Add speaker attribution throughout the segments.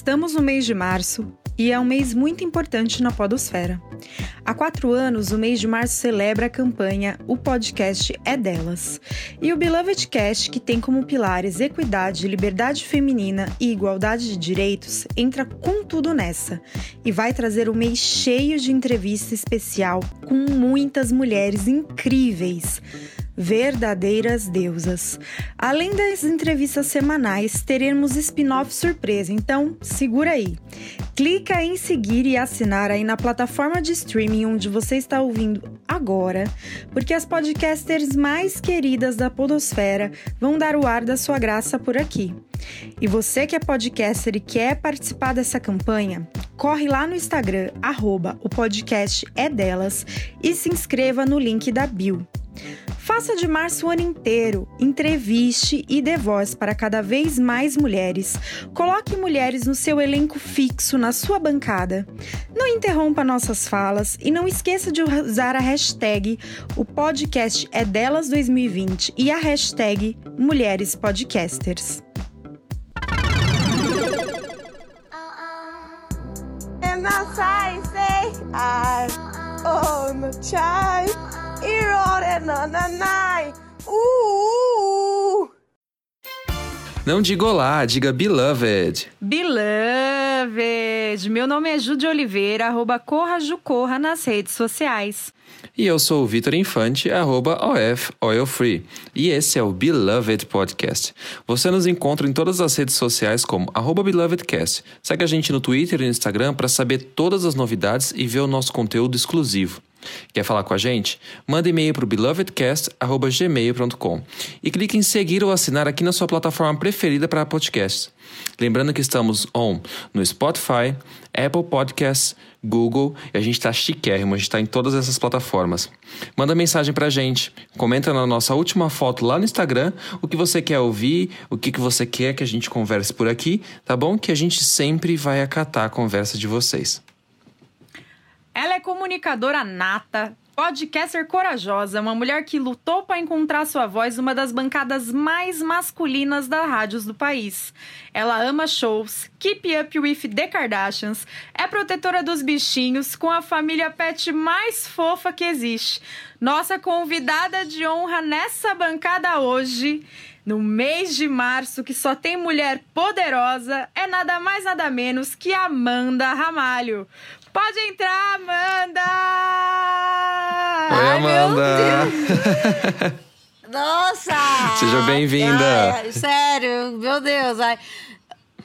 Speaker 1: Estamos no mês de março e é um mês muito importante na Podosfera. Há quatro anos, o mês de março celebra a campanha O Podcast é Delas. E o Beloved Cast, que tem como pilares equidade, liberdade feminina e igualdade de direitos, entra com tudo nessa e vai trazer um mês cheio de entrevista especial com muitas mulheres incríveis verdadeiras deusas. Além das entrevistas semanais, teremos spin-off surpresa, então segura aí. Clica em seguir e assinar aí na plataforma de streaming onde você está ouvindo agora, porque as podcasters mais queridas da podosfera vão dar o ar da sua graça por aqui. E você que é podcaster e quer participar dessa campanha, corre lá no Instagram, arroba, o podcast é delas e se inscreva no link da bio. Faça de março o ano inteiro, entreviste e dê voz para cada vez mais mulheres. Coloque mulheres no seu elenco fixo, na sua bancada. Não interrompa nossas falas e não esqueça de usar a hashtag O Podcast é Delas 2020 e a hashtag Mulheres Podcasters.
Speaker 2: And I say I own a child. Uh!
Speaker 3: Não diga olá, diga beloved.
Speaker 1: Beloved! Meu nome é Jude Oliveira, arroba Corra Jucorra nas redes sociais.
Speaker 3: E eu sou o Vitor Infante, arroba OF Oil Free. E esse é o Beloved Podcast. Você nos encontra em todas as redes sociais como arroba BelovedCast. Segue a gente no Twitter e no Instagram para saber todas as novidades e ver o nosso conteúdo exclusivo. Quer falar com a gente? Manda e-mail para o belovedcast.gmail.com e clique em seguir ou assinar aqui na sua plataforma preferida para podcasts. Lembrando que estamos on no Spotify, Apple Podcasts, Google e a gente está chiquérrimo, a gente está em todas essas plataformas. Manda mensagem para a gente, comenta na nossa última foto lá no Instagram o que você quer ouvir, o que, que você quer que a gente converse por aqui, tá bom? Que a gente sempre vai acatar a conversa de vocês.
Speaker 1: Ela é comunicadora nata, podcaster corajosa, uma mulher que lutou para encontrar sua voz uma das bancadas mais masculinas das rádios do país. Ela ama shows, keep up with the Kardashians, é protetora dos bichinhos com a família pet mais fofa que existe. Nossa convidada de honra nessa bancada hoje no mês de março, que só tem mulher poderosa, é nada mais nada menos que Amanda Ramalho. Pode entrar, Amanda!
Speaker 3: Oi, Ai, Amanda!
Speaker 2: Nossa!
Speaker 3: Seja bem-vinda!
Speaker 2: Sério, meu Deus! Ai.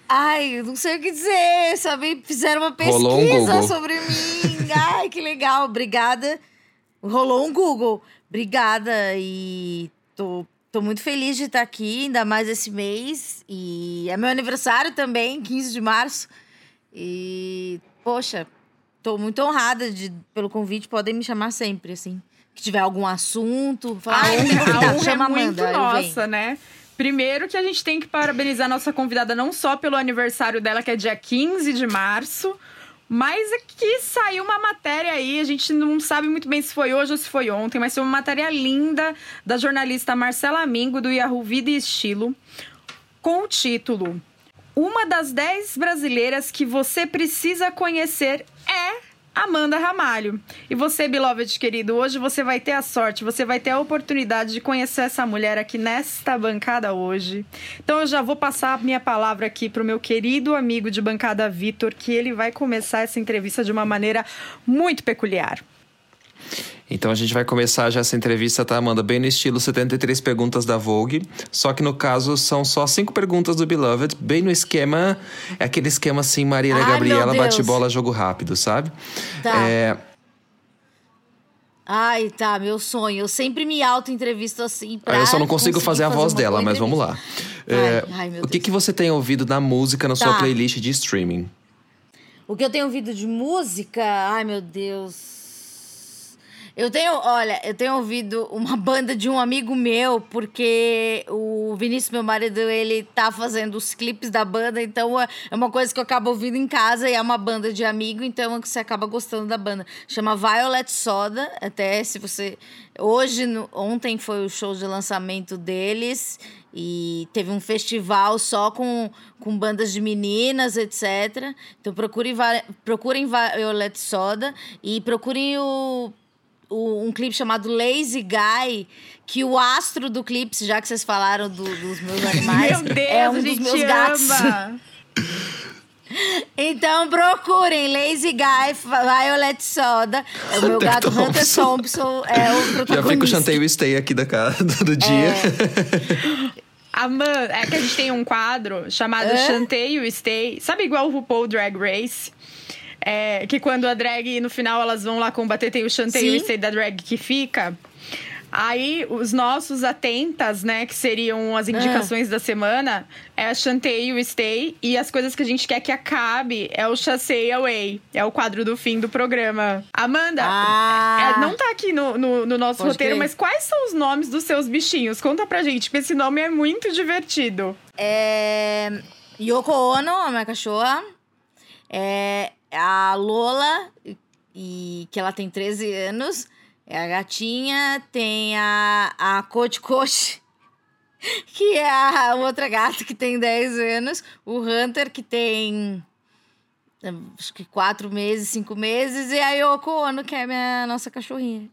Speaker 2: Ai, não sei o que dizer. Sabe, fizeram uma pesquisa
Speaker 3: um
Speaker 2: sobre mim. Ai, que legal. Obrigada. Rolou um Google. Obrigada. E tô, tô muito feliz de estar aqui, ainda mais esse mês. E é meu aniversário também, 15 de março. E, poxa, Tô muito honrada de, pelo convite, podem me chamar sempre, assim. Que tiver algum assunto, falar,
Speaker 1: ah, a honra chama é muito Amanda, nossa, né? Primeiro que a gente tem que parabenizar a nossa convidada não só pelo aniversário dela, que é dia 15 de março, mas é que saiu uma matéria aí, a gente não sabe muito bem se foi hoje ou se foi ontem, mas foi uma matéria linda da jornalista Marcela Amingo, do Yahoo Vida e Estilo, com o título uma das dez brasileiras que você precisa conhecer é Amanda Ramalho. E você, beloved querido, hoje você vai ter a sorte, você vai ter a oportunidade de conhecer essa mulher aqui nesta bancada hoje. Então eu já vou passar a minha palavra aqui para o meu querido amigo de bancada Vitor, que ele vai começar essa entrevista de uma maneira muito peculiar.
Speaker 3: Então a gente vai começar já essa entrevista, tá, Amanda? Bem no estilo 73 perguntas da Vogue. Só que no caso são só cinco perguntas do Beloved, bem no esquema. É aquele esquema assim, Marília Ai, Gabriela, bate-bola, jogo rápido, sabe?
Speaker 2: Tá. É. Ai, tá, meu sonho. Eu sempre me auto-entrevisto assim. Pra
Speaker 3: eu só não consigo fazer a voz dela, mas vamos lá. É, ai, ai, o que, que você tem ouvido da música na tá. sua playlist de streaming?
Speaker 2: O que eu tenho ouvido de música? Ai, meu Deus. Eu tenho, olha, eu tenho ouvido uma banda de um amigo meu, porque o Vinícius, meu marido, ele tá fazendo os clipes da banda, então é uma coisa que eu acabo ouvindo em casa e é uma banda de amigo, então você acaba gostando da banda. Chama Violet Soda, até se você. Hoje, no, ontem foi o show de lançamento deles e teve um festival só com, com bandas de meninas, etc. Então procurem, procurem Violet Soda e procurem o um clipe chamado Lazy Guy, que o astro do clipe, já que vocês falaram do, dos meus animais,
Speaker 1: Meu Deus,
Speaker 2: é um dos meus gatos. Então procurem Lazy Guy, Violet Soda. É o meu Hunter gato Thompson. Hunter Thompson é o protagonista.
Speaker 3: Já fica o Chantei o Stay aqui da casa do dia. É.
Speaker 1: Amanda, é que a gente tem um quadro chamado é? Chantei o Stay. Sabe igual o RuPaul Drag Race? É, que quando a drag, no final, elas vão lá combater, tem o chanteio e stay da drag que fica. Aí, os nossos atentas, né, que seriam as indicações ah. da semana, é a Chantei e o Stay. E as coisas que a gente quer que acabe é o Chassei Away. É o quadro do fim do programa. Amanda,
Speaker 2: ah.
Speaker 1: é, não tá aqui no, no, no nosso Pode roteiro, mas quais são os nomes dos seus bichinhos? Conta pra gente, porque esse nome é muito divertido.
Speaker 2: É... Yoko Ono, a minha cachorra. É a Lola, e que ela tem 13 anos. É a gatinha, tem a, a Coach Coach, que é a outra gata que tem 10 anos. O Hunter, que tem acho que 4 meses, 5 meses. E a Yoko Ono, que é minha nossa cachorrinha.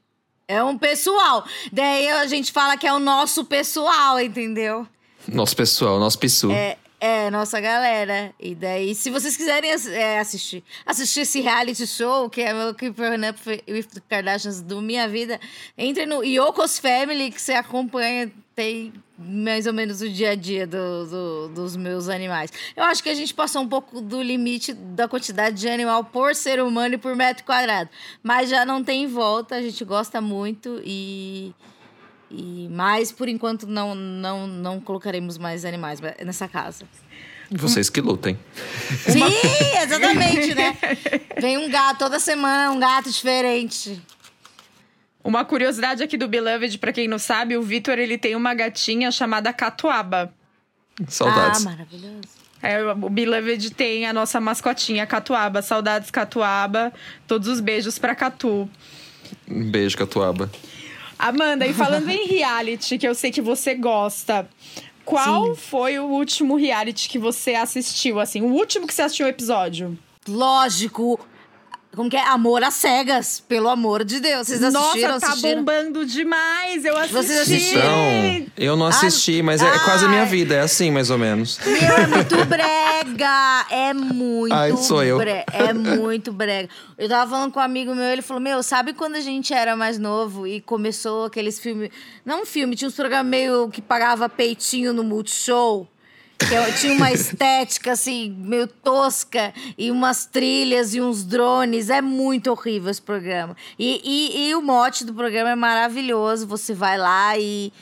Speaker 2: É um pessoal. Daí a gente fala que é o nosso pessoal, entendeu?
Speaker 3: Nosso pessoal, nosso pissu.
Speaker 2: É, é, nossa galera. E daí, se vocês quiserem é, assistir, assistir esse reality show, que é meu Keeping Up with the Kardashians do Minha Vida, entre no Yoko's Family, que você acompanha, tem mais ou menos o dia a dia do, do, dos meus animais. Eu acho que a gente passou um pouco do limite da quantidade de animal por ser humano e por metro quadrado. Mas já não tem volta, a gente gosta muito e e mas por enquanto não não não colocaremos mais animais nessa casa.
Speaker 3: Vocês que lutem.
Speaker 2: Sim, exatamente, né? Vem um gato toda semana, um gato diferente.
Speaker 1: Uma curiosidade aqui do Beloved, para quem não sabe, o Vitor ele tem uma gatinha chamada Catuaba.
Speaker 3: Saudades.
Speaker 2: Ah, maravilhoso.
Speaker 1: É, o Beloved tem a nossa mascotinha Catuaba. Saudades Catuaba. Todos os beijos para Catu.
Speaker 3: Um beijo, Catuaba.
Speaker 1: Amanda, e falando em reality, que eu sei que você gosta, qual Sim. foi o último reality que você assistiu, assim? O último que você assistiu o episódio?
Speaker 2: Lógico, como que é? Amor às cegas, pelo amor de Deus. Vocês assistiram?
Speaker 1: Nossa, tá
Speaker 2: assistiram?
Speaker 1: bombando demais. Eu assisti. Vocês
Speaker 3: assistiram? Então, eu não assisti, ah, mas é, ah, quase a minha vida. É assim, mais ou menos.
Speaker 2: Meu, é muito brega. É muito
Speaker 3: Ai, sou eu.
Speaker 2: Brega. É muito brega. Eu tava falando com um amigo meu, ele falou, meu, sabe quando a gente era mais novo e começou aqueles filmes... Não um filme, tinha uns programas meio que pagava peitinho no Multishow. Que tinha uma estética assim, meio tosca, e umas trilhas e uns drones. É muito horrível esse programa. E, e, e o mote do programa é maravilhoso. Você vai lá e,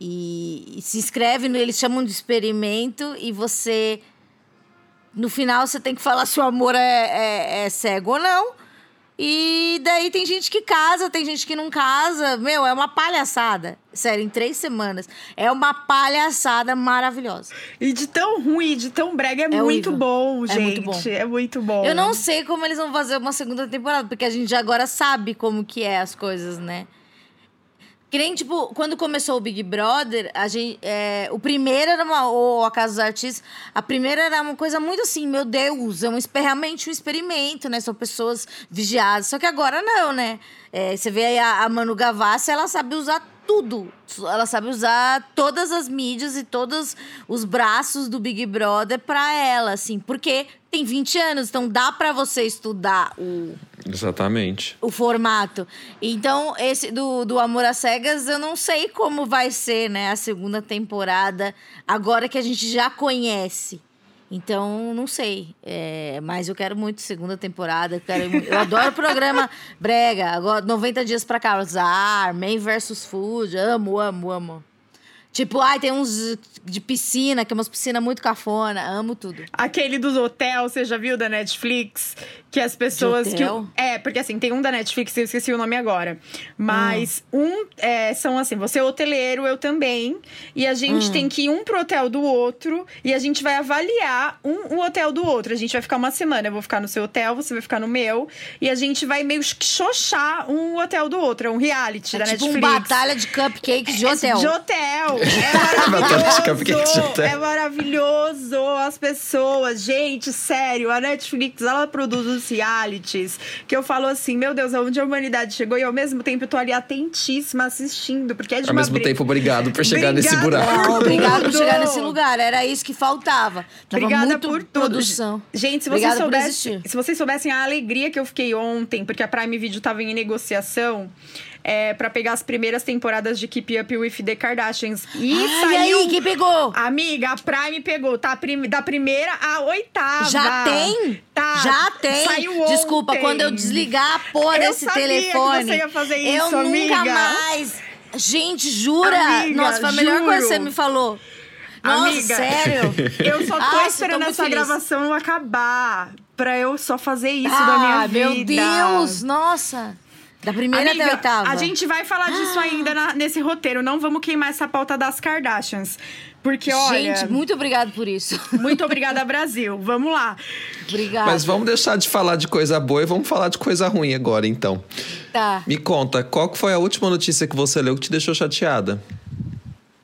Speaker 2: e, e se inscreve, no, eles chamam de experimento, e você. No final você tem que falar se o amor é, é, é cego ou não. E daí tem gente que casa, tem gente que não casa. Meu, é uma palhaçada. Sério, em três semanas. É uma palhaçada maravilhosa.
Speaker 1: E de tão ruim, de tão brega, é, é muito bom, gente. É muito bom. É muito bom.
Speaker 2: Eu não sei como eles vão fazer uma segunda temporada, porque a gente agora sabe como que é as coisas, né? Que nem, tipo, quando começou o Big Brother, a gente, é, o primeiro era uma. Ou a Casa dos Artistas, a primeira era uma coisa muito assim, meu Deus, é um, realmente um experimento, né? São pessoas vigiadas. Só que agora não, né? É, você vê aí a, a Manu Gavassi, ela sabe usar tudo. Ela sabe usar todas as mídias e todos os braços do Big Brother para ela, assim, porque tem 20 anos, então dá para você estudar o
Speaker 3: Exatamente.
Speaker 2: O formato. Então, esse do, do Amor às Cegas, eu não sei como vai ser, né, a segunda temporada, agora que a gente já conhece. Então, não sei. É, mas eu quero muito segunda temporada. Eu, quero, eu adoro o programa Brega. Agora, 90 dias pra casar, Man versus Food. Amo, amo, amo. Tipo, ai, tem uns de piscina, que é umas piscinas muito cafona. Amo tudo.
Speaker 1: Aquele dos hotel, você já viu da Netflix? Que as pessoas
Speaker 2: De
Speaker 1: que é porque assim tem um da Netflix eu esqueci o nome agora mas um é, são assim você é hoteleiro eu também e a gente tem que ir um pro hotel do outro e a gente vai avaliar um o hotel do outro a gente vai ficar uma semana eu vou ficar no seu hotel você vai ficar no meu e a gente vai meio que xoxar um hotel do outro é um reality da
Speaker 2: É tipo um
Speaker 1: Netflix
Speaker 2: batalha de cupcakes de hotel.
Speaker 1: de hotel.
Speaker 3: Batalha de
Speaker 1: É
Speaker 3: cupcakes de
Speaker 1: maravilhoso.
Speaker 3: hotel.
Speaker 1: É maravilhoso. As pessoas. Gente, sério, a Netflix, ela produz os realities que eu falo assim, meu Deus, aonde a humanidade chegou e ao mesmo tempo eu tô ali atentíssima assistindo, porque é de
Speaker 3: Ao
Speaker 1: uma
Speaker 3: mesmo tempo, obrigado por chegar nesse buraco.
Speaker 2: Não, obrigado por chegar nesse lugar. Era isso que faltava. Tava
Speaker 1: Obrigada
Speaker 2: muito
Speaker 1: por tudo.
Speaker 2: produção.
Speaker 1: Gente, se vocês,
Speaker 2: Obrigada por
Speaker 1: soubessem, se vocês soubessem a alegria que eu fiquei ontem, porque a Prime Video tava em negociação é, para pegar as primeiras temporadas de Keep Up with the Kardashians. E
Speaker 2: Ai,
Speaker 1: saiu.
Speaker 2: aí, quem pegou?
Speaker 1: Amiga, a Prime pegou, tá? Prim- Da primeira à oitava.
Speaker 2: Já tem?
Speaker 1: Tá.
Speaker 2: Já tem.
Speaker 1: Saiu
Speaker 2: Desculpa,
Speaker 1: ontem.
Speaker 2: quando eu desligar a porra
Speaker 1: Eu
Speaker 2: desse
Speaker 1: sabia que
Speaker 2: telefone.
Speaker 1: você ia fazer
Speaker 2: eu
Speaker 1: isso,
Speaker 2: nunca
Speaker 1: amiga.
Speaker 2: mais. Gente, jura?
Speaker 1: Amiga,
Speaker 2: Nossa, foi a melhor
Speaker 1: juro.
Speaker 2: coisa que você me falou. Nossa,
Speaker 1: Amiga,
Speaker 2: sério?
Speaker 1: Eu só tô
Speaker 2: Ai,
Speaker 1: esperando
Speaker 2: tô
Speaker 1: essa
Speaker 2: feliz.
Speaker 1: gravação acabar pra eu só fazer isso
Speaker 2: ah,
Speaker 1: da minha vida.
Speaker 2: meu Deus, nossa. Da primeira
Speaker 1: Amiga,
Speaker 2: até a oitava.
Speaker 1: a gente vai falar disso ainda na- nesse roteiro. Não vamos queimar essa pauta das Kardashians. Porque, olha...
Speaker 2: Gente, muito obrigado por isso.
Speaker 1: Muito obrigada, Brasil. Vamos lá.
Speaker 2: Obrigada.
Speaker 3: Mas vamos deixar de falar de coisa boa e vamos falar de coisa ruim agora, então.
Speaker 2: Tá.
Speaker 3: Me conta, qual que foi a última notícia que você leu que te deixou chateada?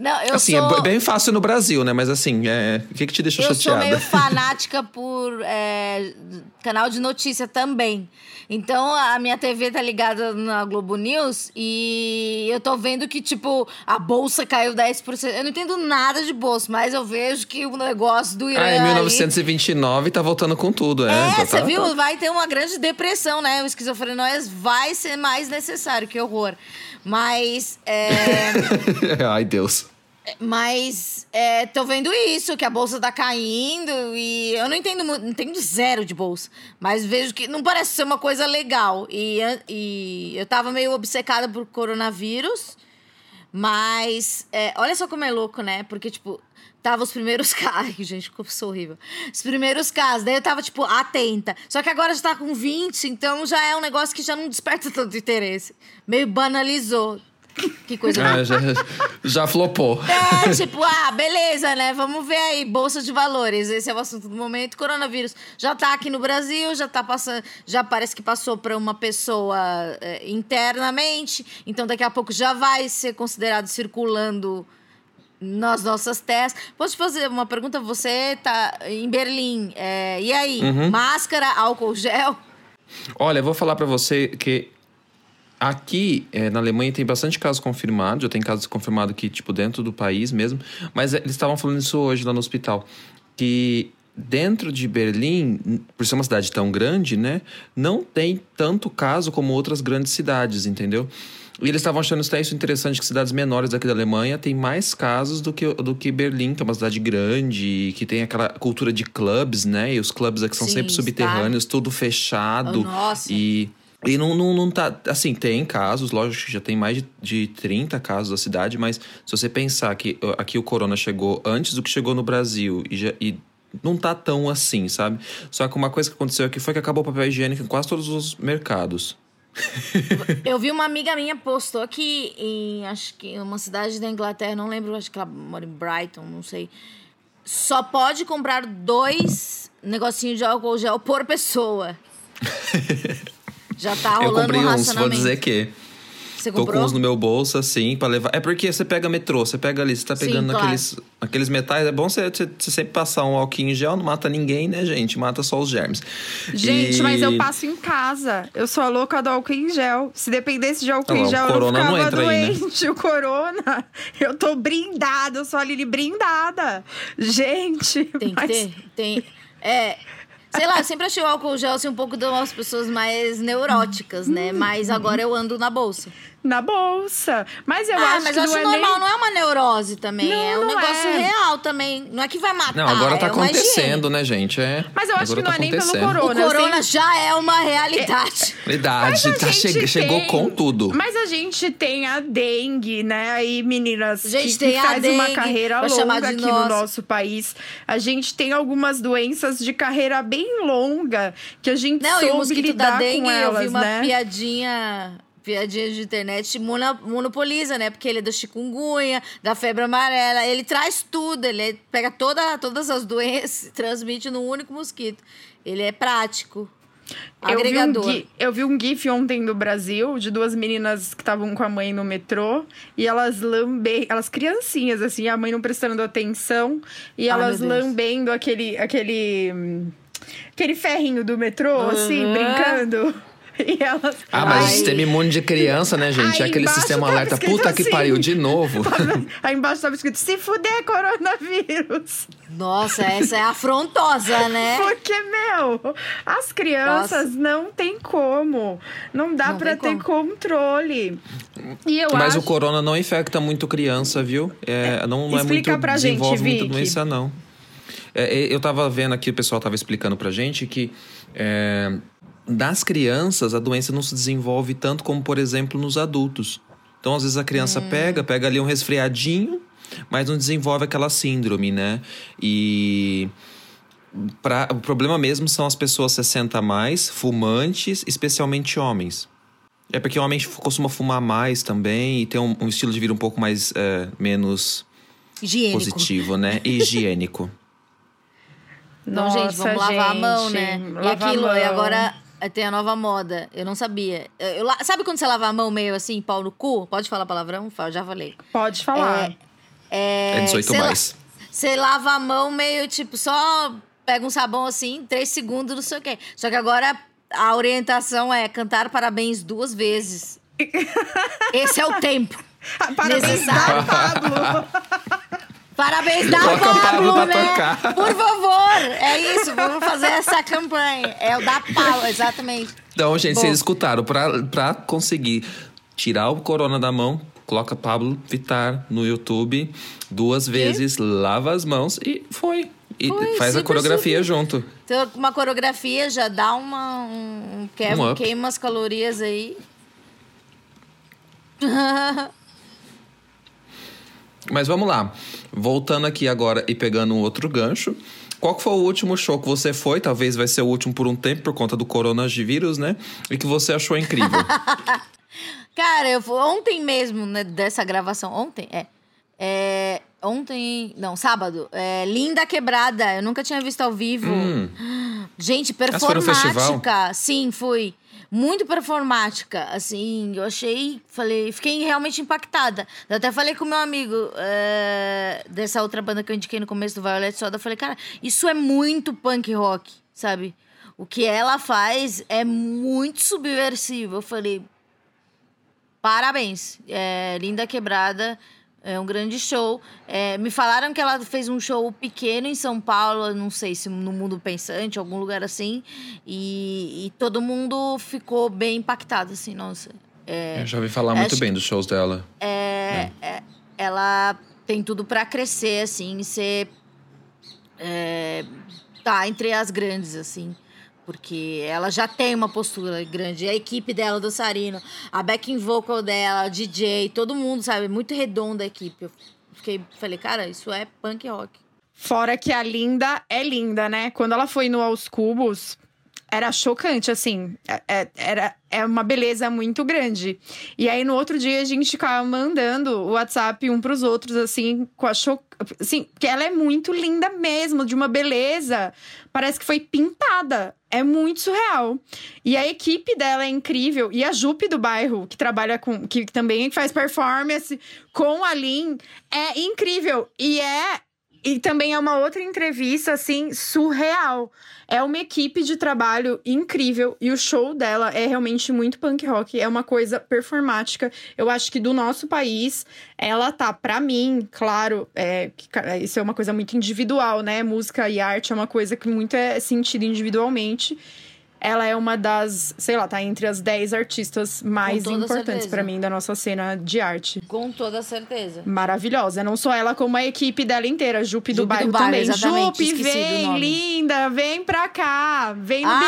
Speaker 2: Não, eu
Speaker 3: assim,
Speaker 2: sou...
Speaker 3: é bem fácil no Brasil, né? Mas assim, é... o que, que te deixou
Speaker 2: Eu
Speaker 3: chateada?
Speaker 2: sou meio fanática por é, canal de notícia também. Então a minha TV tá ligada na Globo News e eu tô vendo que, tipo, a bolsa caiu 10%. Eu não entendo nada de bolsa, mas eu vejo que o negócio do Irã.
Speaker 3: Ah, em
Speaker 2: ali-
Speaker 3: 1929 tá voltando com tudo, é.
Speaker 2: É,
Speaker 3: Tá-
Speaker 2: você
Speaker 3: tá-
Speaker 2: viu?
Speaker 3: tá-
Speaker 2: Vai ter uma grande depressão, né? O esquizofrenóis vai ser mais necessário, que horror. Mas. É...
Speaker 3: Ai, Deus.
Speaker 2: Mas é, tô vendo isso, que a bolsa tá caindo e eu não entendo não entendo zero de bolsa. Mas vejo que não parece ser uma coisa legal. E, e eu tava meio obcecada por coronavírus. Mas é, olha só como é louco, né? Porque, tipo, tava os primeiros casos. Ai, gente, eu sou horrível. Os primeiros casos. Daí eu tava, tipo, atenta. Só que agora já tá com 20, então já é um negócio que já não desperta tanto interesse. Meio banalizou. Que coisa
Speaker 3: Ah, já, já flopou.
Speaker 2: é, tipo, ah, beleza, né? Vamos ver aí, bolsa de valores. Esse é o assunto do momento. Coronavírus já tá aqui no Brasil, já tá passando, já parece que passou para uma pessoa é, internamente. Então daqui a pouco já vai ser considerado circulando nas nossas testes. Posso te fazer uma pergunta? Você tá em Berlim, é, e aí? Máscara, álcool gel?
Speaker 3: Olha, eu vou falar pra você que aqui eh, na Alemanha tem bastante casos confirmados, já tem casos confirmados aqui, tipo, dentro do país mesmo, mas eh, eles estavam falando isso hoje lá no hospital, que dentro de Berlim, por ser uma cidade tão grande, né, não tem tanto caso como outras grandes cidades, entendeu? E eles estavam achando isso interessante, que cidades menores aqui da Alemanha têm mais casos do que, do que Berlim, que é uma cidade grande, que tem aquela cultura de clubes, né? E os clubes aqui são
Speaker 2: Sim,
Speaker 3: sempre
Speaker 2: está.
Speaker 3: subterrâneos, tudo fechado.
Speaker 2: Oh, nossa.
Speaker 3: E, e não, não, não tá. Assim, tem casos, lógico que já tem mais de, de 30 casos da cidade, mas se você pensar que aqui o corona chegou antes do que chegou no Brasil e, já, e não tá tão assim, sabe? Só que uma coisa que aconteceu aqui foi que acabou o papel higiênico em quase todos os mercados.
Speaker 2: Eu vi uma amiga minha postou aqui em acho que uma cidade da Inglaterra, não lembro, acho que ela mora em Brighton, não sei. Só pode comprar dois negocinhos de álcool gel por pessoa. Já tá
Speaker 3: Eu
Speaker 2: rolando
Speaker 3: comprei
Speaker 2: um
Speaker 3: uns, vou dizer que.
Speaker 2: Você
Speaker 3: Tô com uns no meu bolso, assim, pra levar. É porque você pega metrô, você pega ali, você tá
Speaker 2: Sim,
Speaker 3: pegando
Speaker 2: claro.
Speaker 3: aqueles, aqueles metais. É bom você, você, você sempre passar um álcool em gel, não mata ninguém, né, gente? Mata só os germes.
Speaker 1: Gente,
Speaker 3: E-
Speaker 1: mas eu passo em casa. Eu sou a louca do álcool em gel. Se dependesse de álcool
Speaker 3: Ah
Speaker 1: em gel, eu não
Speaker 3: corona não
Speaker 1: ficava
Speaker 3: entra aí, né?
Speaker 1: doente. O corona, eu tô brindada. Eu sou a Lili brindada. Gente,
Speaker 2: Tem que
Speaker 1: mas...
Speaker 2: ter. Tem. É. Sei lá, eu sempre achei o álcool gel assim, um pouco de umas pessoas mais neuróticas, né? Mas agora eu ando na bolsa.
Speaker 1: Na bolsa. Mas eu
Speaker 2: ah,
Speaker 1: acho
Speaker 2: mas
Speaker 1: que
Speaker 2: eu acho
Speaker 1: não é
Speaker 2: normal,
Speaker 1: nem...
Speaker 2: não é uma neurose também.
Speaker 1: Não,
Speaker 2: é um
Speaker 1: não
Speaker 2: negócio
Speaker 1: é.
Speaker 2: real também. Não é que vai matar.
Speaker 3: Não, agora tá
Speaker 2: é uma
Speaker 3: acontecendo, né, gente? É,
Speaker 1: Mas eu acho
Speaker 3: agora
Speaker 1: que não
Speaker 3: tá
Speaker 1: é nem pelo
Speaker 3: acontecendo.
Speaker 2: O
Speaker 1: corona.
Speaker 2: corona já é uma realidade.
Speaker 3: Verdade,
Speaker 1: Mas a
Speaker 3: tá
Speaker 1: gente
Speaker 3: che- chegou
Speaker 1: tem-
Speaker 3: com tudo.
Speaker 1: Mas a gente tem a dengue, né? Aí, meninas,
Speaker 2: A gente
Speaker 1: que,
Speaker 2: tem
Speaker 1: que
Speaker 2: a
Speaker 1: faz uma
Speaker 2: dengue,
Speaker 1: carreira
Speaker 2: pra chamar
Speaker 1: longa aqui no
Speaker 2: nossa.
Speaker 1: nosso país. A gente tem algumas doenças de carreira bem longa que a gente
Speaker 2: Não, o
Speaker 1: soube lidar
Speaker 2: da dengue,
Speaker 1: com elas,
Speaker 2: eu vi uma
Speaker 1: né?
Speaker 2: piadinha. Piadinha de internet mono- monopoliza, né? Porque ele é da chikungunya, da febre amarela. Ele traz tudo, ele pega toda, todas as doenças e transmite num único mosquito. Ele é prático.
Speaker 1: Eu vi, um
Speaker 2: Agregador.
Speaker 1: gif, eu vi um gif ontem do Brasil de duas meninas que estavam com a mãe no metrô e elas lambem, elas criancinhas assim, a mãe não prestando atenção e
Speaker 2: Ai,
Speaker 1: elas lambendo aquele aquele hum, aquele ferrinho do metrô, assim,
Speaker 2: Uhum.
Speaker 1: brincando. E elas
Speaker 3: Ah, mas o
Speaker 2: Ai.
Speaker 3: sistema imune de criança, né, gente?
Speaker 1: Aí
Speaker 3: Aquele sistema alerta.
Speaker 1: escrito
Speaker 3: Puta que
Speaker 1: assim.
Speaker 3: pariu, de novo.
Speaker 1: Aí embaixo tava escrito: se fuder, coronavírus.
Speaker 2: Nossa, essa é afrontosa, né?
Speaker 1: Porque, meu, as crianças não tem como. Não dá
Speaker 2: Não
Speaker 1: pra
Speaker 2: tem
Speaker 1: ter controle. E eu
Speaker 3: Mas
Speaker 1: acho.
Speaker 3: o corona não infecta muito criança, viu? É, não, não é
Speaker 1: Explica
Speaker 3: muito.
Speaker 1: pra gente,
Speaker 3: desenvolve muita
Speaker 1: Vicky.
Speaker 3: doença, não. É, é, eu tava vendo aqui, o pessoal tava explicando pra gente que. é, das crianças, a doença não se desenvolve tanto como, por exemplo, nos adultos. Então, às vezes, a criança
Speaker 1: Hum.
Speaker 3: pega, pega ali um resfriadinho, mas não desenvolve aquela síndrome, né? E. Pra, o problema mesmo são as pessoas 60 a mais, fumantes, especialmente homens. É porque o homem costuma fumar mais também e tem um, um estilo de vida um pouco mais é, menos
Speaker 2: Higiênico.
Speaker 3: positivo, né? E higiênico.
Speaker 2: Então, gente, vamos lavar a mão,
Speaker 1: gente,
Speaker 2: né? E aquilo, e agora eh, tem a nova moda. Eu não sabia. Eu- eu la- sabe quando você lava a mão meio assim, pau no cu? Pode falar palavrão? Já falei.
Speaker 1: Pode falar.
Speaker 2: É,
Speaker 3: É 18
Speaker 2: sei lá-
Speaker 3: mais.
Speaker 2: Você lava a mão meio tipo, só pega um sabão assim, três segundos, não sei o quê. Só que agora a orientação é cantar parabéns duas vezes. Esse é o tempo.
Speaker 1: Ah, Parabéns,
Speaker 2: necessário.
Speaker 1: Pablo.
Speaker 2: Parabéns da
Speaker 3: Coloca
Speaker 2: Pablo,
Speaker 3: Pablo
Speaker 2: né?
Speaker 3: tocar.
Speaker 2: Por favor, é isso, vamos fazer essa campanha. É o da Pablo, exatamente.
Speaker 3: Então, gente,
Speaker 2: Bom.
Speaker 3: vocês escutaram. Pra, pra conseguir tirar o corona da mão, coloca Pablo Vittar no YouTube duas vezes, lava as mãos e foi. E
Speaker 2: Foi,
Speaker 3: faz a coreografia junto.
Speaker 2: Então, uma coreografia já dá uma. Um, um quebra,
Speaker 3: Um
Speaker 2: queima umas calorias aí.
Speaker 3: Mas vamos lá. Voltando aqui agora e pegando um outro gancho. Qual foi o último show que você foi? Talvez vai ser o último por um tempo, por conta do coronavírus, né? E que você achou incrível.
Speaker 2: Cara, eu fui ontem mesmo, né, dessa gravação. Ontem? É. É, Ontem. Não, sábado. É, Linda Quebrada. Eu nunca tinha visto ao vivo.
Speaker 3: Hum.
Speaker 2: Gente, performática. Sim, fui. Muito performática. Assim, eu achei. Falei, fiquei realmente impactada. Eu até falei com meu amigo é, dessa outra banda que eu indiquei no começo do Violet Soda. Eu falei, cara, isso é muito punk rock, sabe? O que ela faz é muito subversivo. Eu falei, parabéns. É, Linda Quebrada. É um grande show. É, me falaram que ela fez um show pequeno em São Paulo, não sei se no Mundo Pensante, algum lugar assim. E, e todo mundo ficou bem impactado, assim, nossa. É,
Speaker 3: Eu já ouvi falar muito
Speaker 2: acho
Speaker 3: bem dos shows dela.
Speaker 2: é, é, ela tem tudo pra crescer, assim, ser. é, tá entre as grandes, assim. Porque ela já tem uma postura grande. A equipe dela, o dançarino, a backing vocal dela, o DJ, todo mundo, sabe? Muito redonda a equipe. Eu fiquei, falei, cara, isso é punk rock.
Speaker 1: Fora que a Linda é linda, né? Quando ela foi no Aos Cubos, era chocante, assim. É, é- era, é uma beleza muito grande. E aí, no outro dia, a gente ficava mandando o WhatsApp um pros outros, assim, com a cho... Assim, porque ela é muito linda mesmo, de uma beleza. Parece que foi pintada. É muito surreal. E a equipe dela é incrível. E a Jupe do bairro, que trabalha com. que também faz performance com a Lin, é incrível. E é e também é uma outra entrevista, assim, surreal. É uma equipe de trabalho incrível e o show dela é realmente muito punk rock. É uma coisa performática. Eu acho que do nosso país, ela tá, pra mim, claro, é, cara, isso é uma coisa muito individual, né? Música e arte é uma coisa que muito é sentida individualmente. Ela é uma das, sei lá, tá entre as 10 artistas mais importantes pra mim da nossa cena de arte.
Speaker 2: Com toda certeza.
Speaker 1: Maravilhosa. Não só ela, como a equipe dela inteira. Jupe do
Speaker 2: Jupe do
Speaker 1: bairro também. Jupe, vem, linda, vem pra cá. Vem no
Speaker 2: Ai,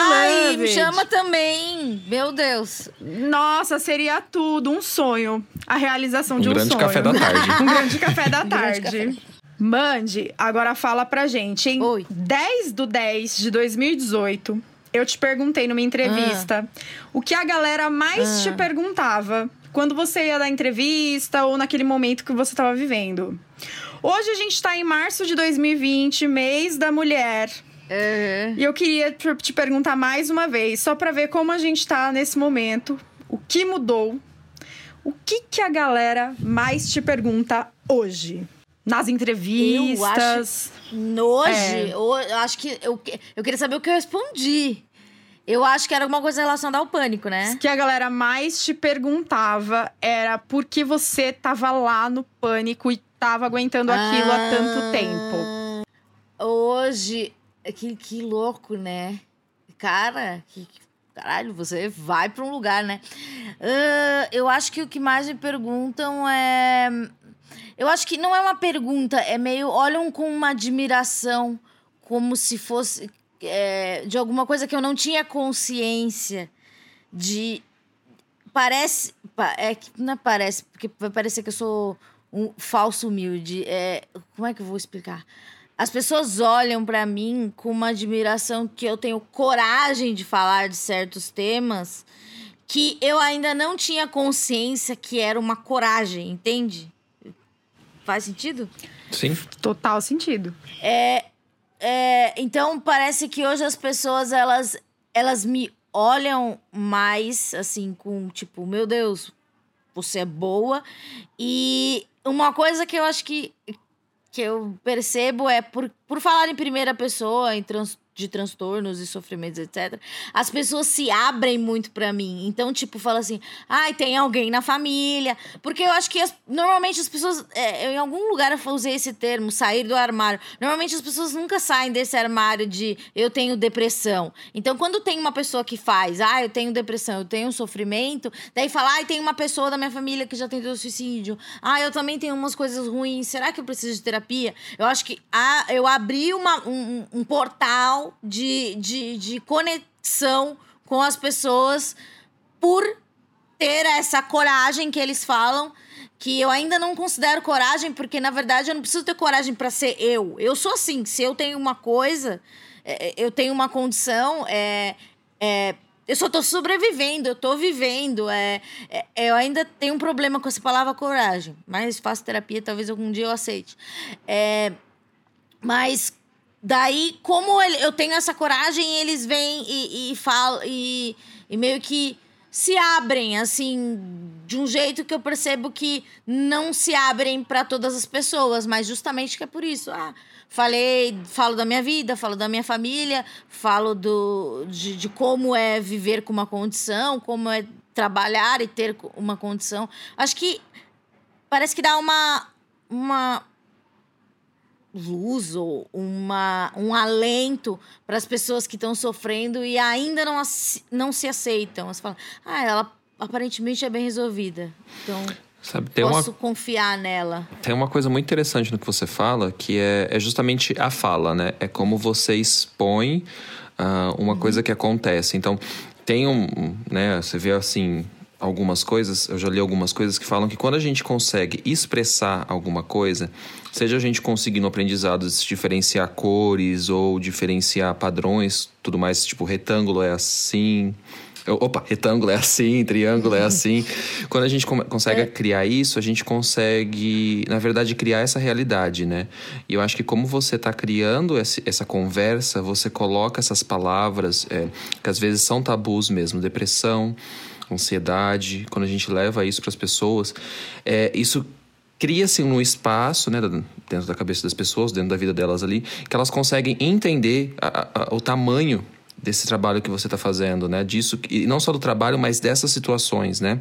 Speaker 1: Beloved.
Speaker 2: me chama também. Meu Deus.
Speaker 1: Nossa, seria tudo, um sonho. A realização
Speaker 3: Um
Speaker 1: de um
Speaker 3: grande
Speaker 1: sonho.
Speaker 3: café da tarde.
Speaker 1: um grande café da
Speaker 2: Um grande
Speaker 1: tarde. Mande, agora fala pra gente. Em
Speaker 2: Oi.
Speaker 1: 10 do 10 de 2018, eu te perguntei numa entrevista
Speaker 2: Ah.
Speaker 1: o que a galera mais te perguntava quando você ia dar entrevista ou naquele momento que você estava vivendo. Hoje a gente tá em março de 2020, mês da mulher.
Speaker 2: É.
Speaker 1: E eu queria te perguntar mais uma vez, só pra ver como a gente tá nesse momento, o que mudou, o que que a galera mais te pergunta hoje? Nas entrevistas.
Speaker 2: Hoje,
Speaker 1: É.
Speaker 2: eu acho que eu, eu queria saber o que eu respondi. Eu acho que era alguma coisa relacionada ao pânico, né?
Speaker 1: O que a galera mais te perguntava era por que você tava lá no pânico e tava aguentando aquilo há tanto
Speaker 2: Ah,
Speaker 1: tempo.
Speaker 2: Hoje, que, que louco, né? Cara, que, que- caralho, você vai pra um lugar, né? Ah, eu acho que o que mais me perguntam é. Eu acho que não é uma pergunta, é meio. Olham com uma admiração, como se fosse. é, de alguma coisa que eu não tinha consciência de. Parece. pa- É que não é parece, porque vai parecer que eu sou um falso humilde. É, como é que eu vou explicar? As pessoas olham pra mim com uma admiração que eu tenho coragem de falar de certos temas que eu ainda não tinha consciência que era uma coragem, entende? Faz sentido?
Speaker 3: Sim.
Speaker 1: Total sentido.
Speaker 2: É, então parece que hoje as pessoas elas elas me olham mais assim com tipo, meu Deus, você é boa. E uma coisa que eu acho que que eu percebo é por, por falar em primeira pessoa, em trans, de transtornos e sofrimentos, etc. As pessoas se abrem muito pra mim. Então, tipo, fala assim: ai, tem alguém na família. Porque eu acho que as- normalmente as pessoas. é, em algum lugar eu usei esse termo, sair do armário. Normalmente as pessoas nunca saem desse armário de eu tenho depressão. Então, quando tem uma pessoa que faz, ah, eu tenho depressão, eu tenho sofrimento, daí fala, ai, tem uma pessoa da minha família que já tentou suicídio. Ah, eu também tenho umas coisas ruins. Será que eu preciso de terapia? Eu acho que eu abri uma, um, um portal de, de, de conexão com as pessoas por ter essa coragem que eles falam, que eu ainda não considero coragem, porque na verdade eu não preciso ter coragem para ser eu. Eu sou assim, se eu tenho uma coisa, é, eu tenho uma condição, é, é, eu só tô sobrevivendo, eu tô vivendo. É, é, eu ainda tenho um problema com essa palavra coragem, mas faço terapia, talvez algum dia eu aceite. É, mas daí, como ele- eu tenho essa coragem, eles vêm e, e falam e, e meio que se abrem, assim, de um jeito que eu percebo que não se abrem para todas as pessoas, mas justamente que é por isso. Ah, falei, falo da minha vida, falo da minha família, falo do, de, de como é viver com uma condição, como é trabalhar e ter uma condição. Acho que parece que dá uma, uma luz ou uma, um alento para as pessoas que estão sofrendo e ainda não, não se aceitam. Você fala, ah, ela aparentemente é bem resolvida. Então,
Speaker 3: Sabe, tem uma,
Speaker 2: posso confiar nela.
Speaker 3: tem uma coisa muito interessante no que você fala, que é, é justamente a fala, né? É como você expõe ah, uma coisa que acontece. Então, tem um, um, né? Você vê assim algumas coisas, eu já li algumas coisas que falam que quando a gente consegue expressar alguma coisa, seja a gente conseguir no aprendizado diferenciar cores ou diferenciar padrões, tudo mais, tipo retângulo é assim, Opa, retângulo é assim, triângulo é assim. Quando a gente consegue criar isso, a gente consegue, na verdade, criar essa realidade, né? E eu acho que como você está criando esse- essa conversa, você coloca essas palavras, é, que às vezes são tabus mesmo, depressão, ansiedade, quando a gente leva isso para as pessoas, é, isso cria-se um espaço né, dentro da cabeça das pessoas, dentro da vida delas ali, que elas conseguem entender a- a- o tamanho desse trabalho que você está fazendo, né? Disso, e não só do trabalho, mas dessas situações, né?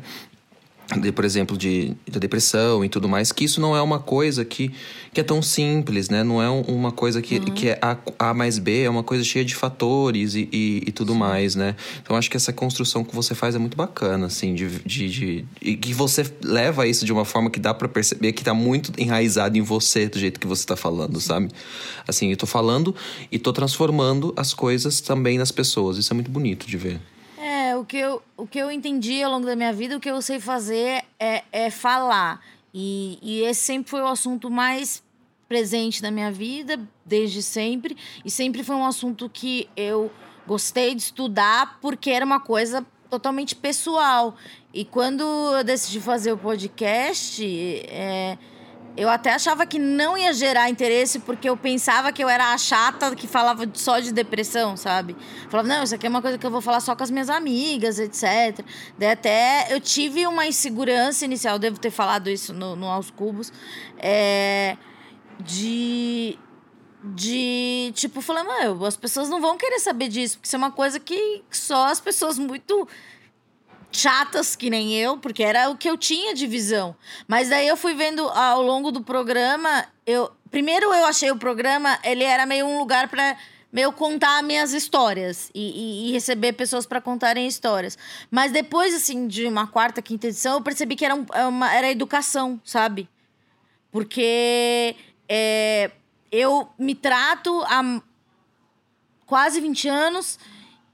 Speaker 3: De, por exemplo, de, de depressão e tudo mais, que isso não é uma coisa que, que é tão simples, né? Não é uma coisa que, uhum. que é A, a mais B, é uma coisa cheia de fatores e, e, e tudo Sim. mais, né? Então acho que essa construção que você faz é muito bacana, assim, de, de, de, e que você leva isso de uma forma que dá para perceber que tá muito enraizado em você, do jeito que você tá falando, sabe? Assim, eu tô falando e tô transformando as coisas também nas pessoas. Isso é muito bonito de ver
Speaker 2: o que, eu, o que eu entendi ao longo da minha vida, o que eu sei fazer é, é falar. E, e esse sempre foi o assunto mais presente na minha vida, desde sempre. E sempre foi um assunto que eu gostei de estudar, porque era uma coisa totalmente pessoal. E quando eu decidi fazer o podcast, é, eu até achava que não ia gerar interesse, porque eu pensava que eu era a chata que falava só de depressão, sabe? Falava, não, isso aqui é uma coisa que eu vou falar só com as minhas amigas, etc. Daí até eu tive uma insegurança inicial, devo ter falado isso no, no Aos Cubos, é, de de tipo, falando, as pessoas não vão querer saber disso, porque isso é uma coisa que só as pessoas muito chatas que nem eu, porque era o que eu tinha de visão. Mas daí eu fui vendo ao longo do programa, eu primeiro eu achei o programa, ele era meio um lugar para meio contar minhas histórias e, e, e receber pessoas para contarem histórias. Mas depois, assim, de uma quarta, quinta edição, eu percebi que era, é uma, era educação, sabe? Porque é, eu me trato há quase 20 anos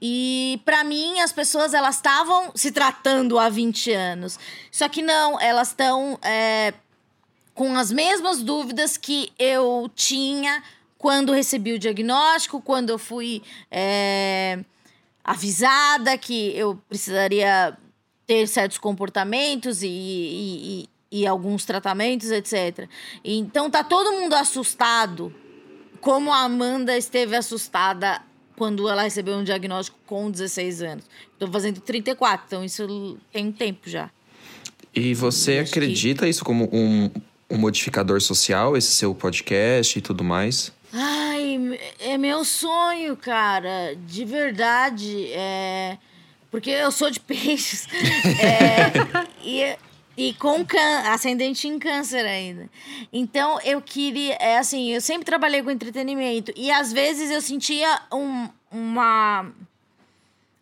Speaker 2: e para mim as pessoas elas estavam se tratando há 20 anos. Só que não, elas estão é, com as mesmas dúvidas que eu tinha quando recebi o diagnóstico, quando eu fui é, avisada que eu precisaria ter certos comportamentos e, e, e, e alguns tratamentos, etc. Então tá todo mundo assustado, como a Amanda esteve assustada quando ela recebeu um diagnóstico com 16 anos. Estou fazendo 34, então isso tem um tempo já.
Speaker 3: E você acredita que... isso como um, um modificador social, esse seu podcast e tudo mais?
Speaker 2: Ai, é meu sonho, cara. De verdade. É... Porque eu sou de peixes. é... e e com can ascendente em câncer ainda. Então eu queria. É assim, eu sempre trabalhei com entretenimento. E às vezes eu sentia um, uma.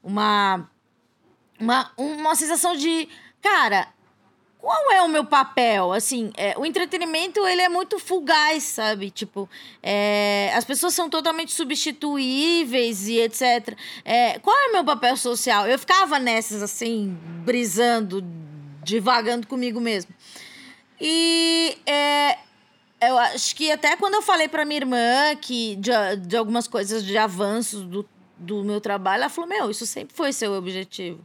Speaker 2: Uma. Uma, uma sensação de. Cara, qual é o meu papel? Assim, é, o entretenimento, ele é muito fugaz, sabe? Tipo, é, as pessoas são totalmente substituíveis e etc. É, qual é o meu papel social? Eu ficava nessas, assim, brisando divagando comigo mesmo. E é, eu acho que até quando eu falei para minha irmã que de, de algumas coisas de avanços do, do meu trabalho, ela falou: Meu, isso sempre foi seu objetivo.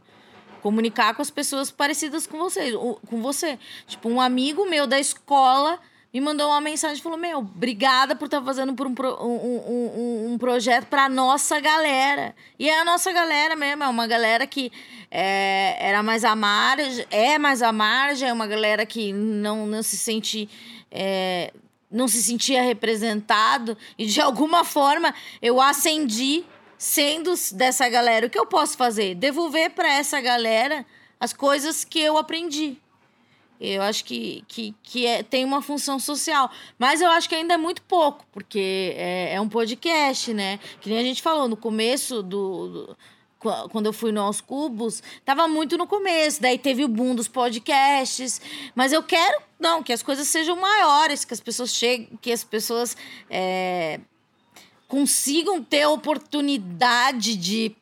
Speaker 2: Comunicar com as pessoas parecidas com você, com você. Tipo, um amigo meu da escola me mandou uma mensagem e falou: Meu, obrigada por estar tá fazendo por um, um, um, um projeto para nossa galera. E é a nossa galera mesmo, é uma galera que é, era mais à margem, é mais à margem, é uma galera que não, não se sente. É, não se sentia representado e de alguma forma eu acendi sendo dessa galera. O que eu posso fazer? Devolver para essa galera as coisas que eu aprendi. Eu acho que, que, que é, tem uma função social. Mas eu acho que ainda é muito pouco, porque é, é um podcast, né? Que nem a gente falou no começo do, do quando eu fui no Aos Cubos, tava muito no começo. Daí teve o boom dos podcasts. Mas eu quero, não, que as coisas sejam maiores, que as pessoas cheguem, que as pessoas é, consigam ter a oportunidade de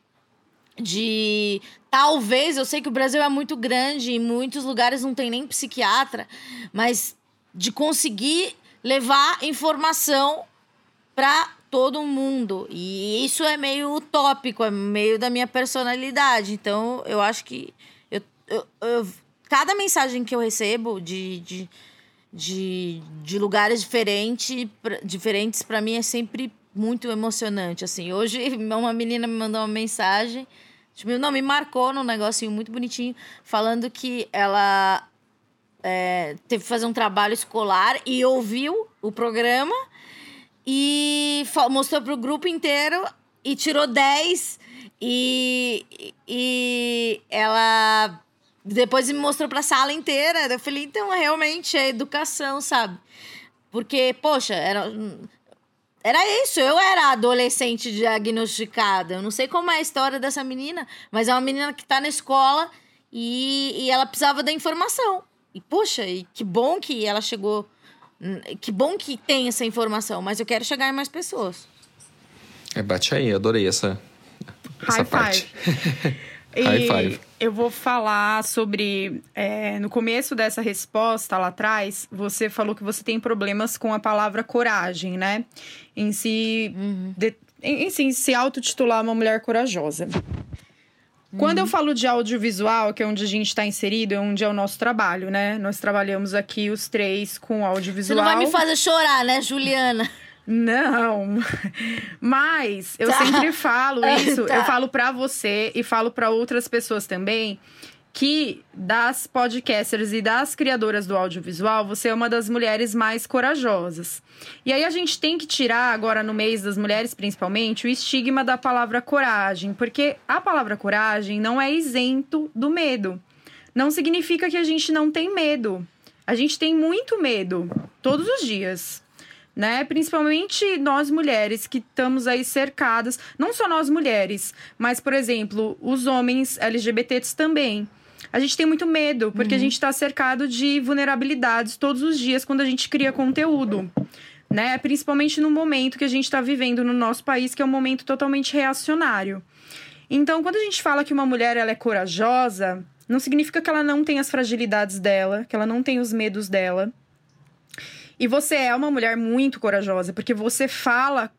Speaker 2: de talvez, eu sei que o Brasil é muito grande e muitos lugares não tem nem psiquiatra, mas de conseguir levar informação para todo mundo. E isso é meio utópico, é meio da minha personalidade. Então, eu acho que eu, eu, eu cada mensagem que eu recebo de, de, de, de lugares diferente, diferentes, para mim é sempre muito emocionante. Assim, hoje uma menina me mandou uma mensagem Tipo, não, me marcou num negocinho muito bonitinho, falando que ela é, teve que fazer um trabalho escolar e ouviu o programa e mostrou pro grupo inteiro e tirou 10 e, e ela Depois me mostrou pra sala inteira. Eu falei, então, realmente é educação, sabe? Porque, poxa, era. Era isso, eu era adolescente diagnosticada. Eu não sei como é a história dessa menina, mas é uma menina que tá na escola e, e ela precisava da informação. E, poxa, e que bom que ela chegou. Que bom que tem essa informação, mas eu quero chegar em mais pessoas.
Speaker 3: É, bate aí, adorei essa, essa
Speaker 1: High
Speaker 3: parte.
Speaker 1: five.
Speaker 3: High
Speaker 1: E
Speaker 3: five.
Speaker 1: Eu vou falar sobre. é, no começo dessa resposta lá atrás, você falou que você tem problemas com a palavra coragem, né? Em se. de- em, em si, se autotitular uma mulher corajosa. Quando eu falo de audiovisual, que é onde a gente está inserido, é onde é o nosso trabalho, né? Nós trabalhamos aqui os três com
Speaker 2: Você
Speaker 1: audiovisual.
Speaker 2: não vai me fazer chorar, né, Juliana?
Speaker 1: Não. Mas eu
Speaker 2: Tá.
Speaker 1: sempre falo isso,
Speaker 2: Tá.
Speaker 1: eu falo pra você e falo pra outras pessoas também que das podcasters e das criadoras do audiovisual, você é uma das mulheres mais corajosas. E aí a gente tem que tirar agora no mês das mulheres principalmente o estigma da palavra coragem, porque a palavra coragem não é isento do medo. Não significa que a gente não tem medo. A gente tem muito medo todos os dias né? Principalmente nós mulheres que estamos aí cercadas, não só nós mulheres, mas, por exemplo, os homens LGBTs também. A gente tem muito medo, porque a gente está cercado de vulnerabilidades todos os dias quando a gente cria conteúdo. Né? Principalmente no momento que a gente está vivendo no nosso país, que é um momento totalmente reacionário. Então, quando a gente fala que uma mulher ela é corajosa, não significa que ela não tem as fragilidades dela, que ela não tem os medos dela. E você é uma mulher muito corajosa, porque você fala,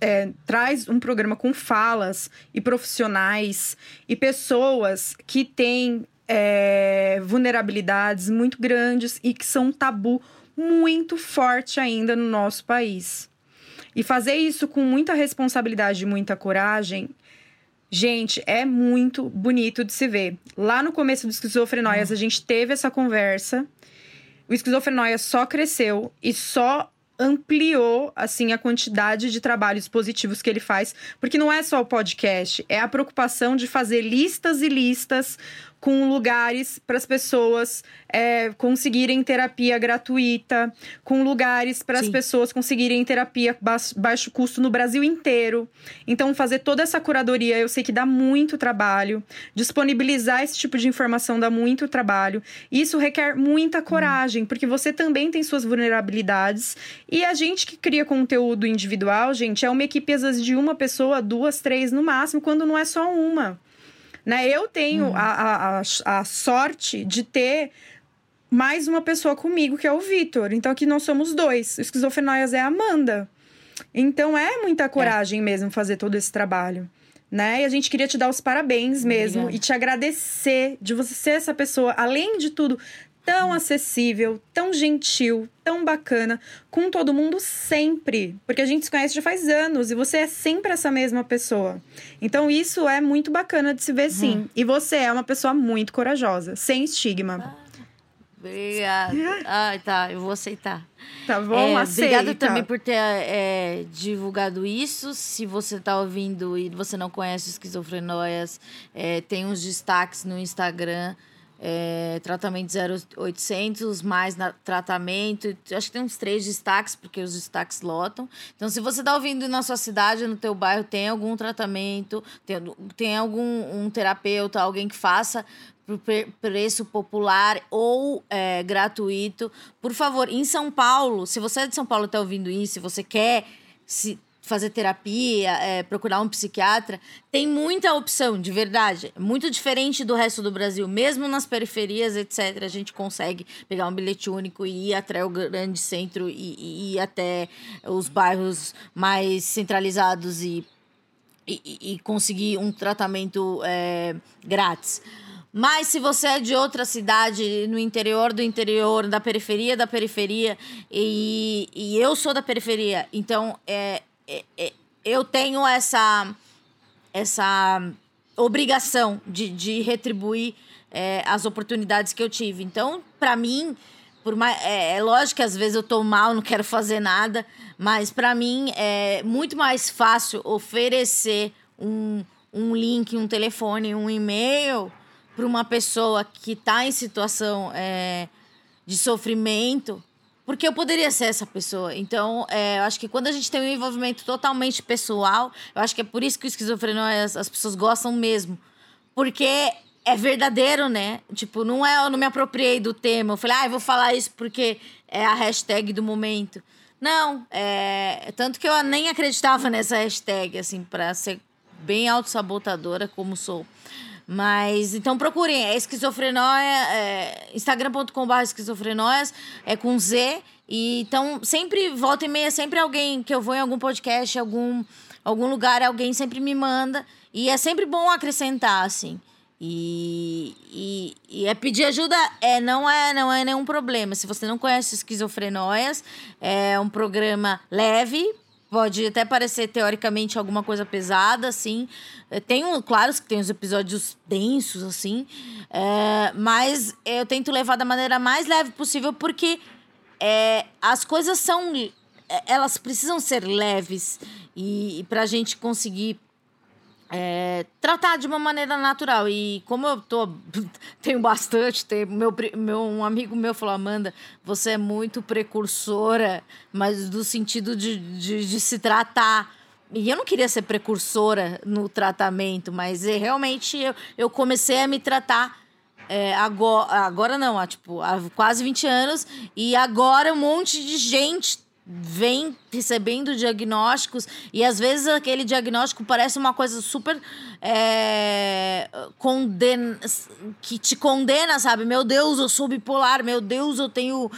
Speaker 1: é, traz um programa com falas e profissionais e pessoas que têm é, vulnerabilidades muito grandes e que são um tabu muito forte ainda no nosso país. E fazer isso com muita responsabilidade e muita coragem Gente, é muito bonito de se ver. Lá no começo do Esquizofrenóias, a gente teve essa conversa. O Esquizofrenóias só cresceu e só ampliou assim a quantidade de trabalhos positivos que ele faz, porque não é só o podcast, é a preocupação de fazer listas e listas com lugares para as pessoas é, conseguirem terapia gratuita, com lugares para as pessoas conseguirem terapia ba baixo custo no Brasil inteiro. Então, fazer toda essa curadoria, eu sei que dá muito trabalho. Disponibilizar esse tipo de informação dá muito trabalho. Isso requer muita coragem, porque você também tem suas vulnerabilidades. E a gente que cria conteúdo individual, gente, é uma equipe às vezes de uma pessoa, duas, três no máximo, quando não é só uma. Né? Eu tenho a, a, a, a sorte de ter mais uma pessoa comigo, que é o Vitor. Então, aqui nós somos dois. O Esquizofrenóias é a Amanda. Então, é muita coragem mesmo fazer todo esse trabalho. Né? E a gente queria te dar os parabéns mesmo
Speaker 2: Obrigada.
Speaker 1: e te agradecer de você ser essa pessoa, além de tudo, tão acessível, tão gentil, tão bacana com todo mundo sempre. Porque a gente se conhece já faz anos e você é sempre essa mesma pessoa. Então isso é muito bacana de se ver sim. E você é uma pessoa muito corajosa, sem estigma.
Speaker 2: Obrigada. Ai, tá, eu vou aceitar.
Speaker 1: Tá bom?
Speaker 2: É,
Speaker 1: Aceita.
Speaker 2: obrigada também por ter é, divulgado isso. Se você tá ouvindo e você não conhece Esquizofrenóias, é, tem uns destaques no Instagram. É, tratamento 0800, mais na, tratamento. Acho que tem uns três destaques, porque os destaques lotam. Então, se você tá ouvindo na sua cidade, no teu bairro, tem algum tratamento, tem, tem algum um terapeuta, alguém que faça por pre- preço popular ou é, gratuito. Por favor, em São Paulo, se você é de São Paulo e está ouvindo isso, se você quer se fazer terapia, é, procurar um psiquiatra, tem muita opção, de verdade. Muito diferente do resto do Brasil. Mesmo nas periferias, etc., a gente consegue pegar um bilhete único e ir até o grande centro e, e ir até os bairros mais centralizados e e, e- conseguir um tratamento é, grátis. Mas se você é de outra cidade, no interior do interior, da periferia da periferia, e, e eu sou da periferia, então é, é- é- eu tenho essa, essa obrigação de, de retribuir é, as oportunidades que eu tive. Então, para mim, por mais, é, é lógico que às vezes eu tô mal, não quero fazer nada, mas para mim é muito mais fácil oferecer um, um link, um telefone, um e-mail para uma pessoa que está em situação é, de sofrimento, porque eu poderia ser essa pessoa. Então, é, eu acho que quando a gente tem um envolvimento totalmente pessoal, eu acho que é por isso que o esquizofrenia as, as pessoas gostam mesmo. Porque é verdadeiro, né? Tipo, não é eu não me apropriei do tema. Eu falei, ah, eu vou falar isso porque é a hashtag do momento. Não, é. Tanto que eu nem acreditava nessa hashtag, assim, pra ser bem autossabotadora como sou. Mas, então procurem, é esquizofrenóia, é, instagram.com.br esquizofrenóias, é com Z. E, então, sempre, volta e meia, sempre alguém que eu vou em algum podcast, algum, algum lugar, alguém sempre me manda. E é sempre bom acrescentar, assim. E, e, e, é pedir ajuda é, não, é, não é nenhum problema. Se você não conhece Esquizofrenóias, é um programa leve, Pode até parecer teoricamente alguma coisa pesada, assim. É, tem, claro que tem os episódios densos, assim. É, mas eu tento levar da maneira mais leve possível, porque é, as coisas são. Elas precisam ser leves. E, e pra gente conseguir é, tratar de uma maneira natural. E como eu tô, tenho bastante tempo, meu, meu, um amigo meu falou, Amanda, você é muito precursora, mas do sentido de, de, de se tratar. E eu não queria ser precursora no tratamento, mas é, realmente eu, eu comecei a me tratar é, agora, agora não, há, tipo, há quase 20 anos, e agora um monte de gente vem recebendo diagnósticos e às vezes aquele diagnóstico parece uma coisa super é, conden que te condena, sabe? Meu Deus, eu sou bipolar, meu Deus, eu tenho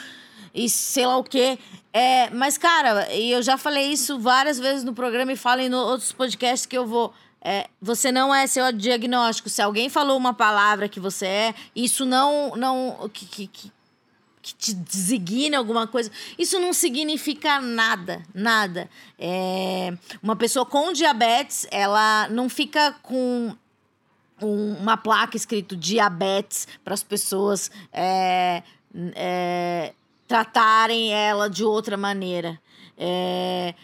Speaker 2: e sei lá o quê. É, mas, cara, e eu já falei isso várias vezes no programa e falo em outros podcasts que eu vou. É, você não é seu diagnóstico. Se alguém falou uma palavra que você é, isso não. não que, que, que te designa alguma coisa. Isso não significa nada, nada. É, uma pessoa com diabetes, ela não fica com um, uma placa escrito diabetes para as pessoas é, é, tratarem ela de outra maneira. É,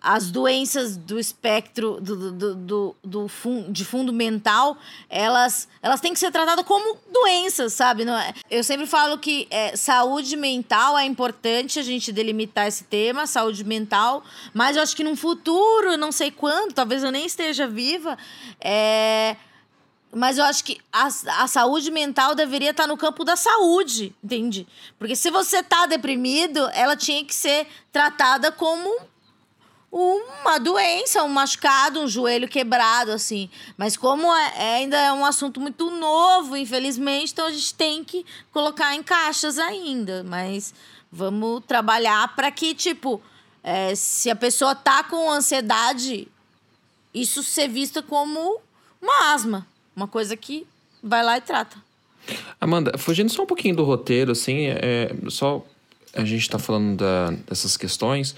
Speaker 2: as doenças do espectro do, do, do, do de fundo mental, elas, elas têm que ser tratadas como doenças, sabe? Não é? Eu sempre falo que é, saúde mental é importante a gente delimitar esse tema, saúde mental, mas eu acho que num futuro, não sei quando, talvez eu nem esteja viva, é, mas eu acho que a, a saúde mental deveria estar no campo da saúde, entende? Porque se você tá deprimido, ela tinha que ser tratada como uma doença, um machucado, um joelho quebrado, assim. Mas como é, é, ainda é um assunto muito novo, infelizmente, então a gente tem que colocar em caixas ainda. Mas vamos trabalhar para que, tipo, é, se a pessoa tá com ansiedade, isso ser vista como uma asma. Uma coisa que vai lá e trata.
Speaker 3: Amanda, fugindo só um pouquinho do roteiro, assim, é, só a gente tá falando da, dessas questões.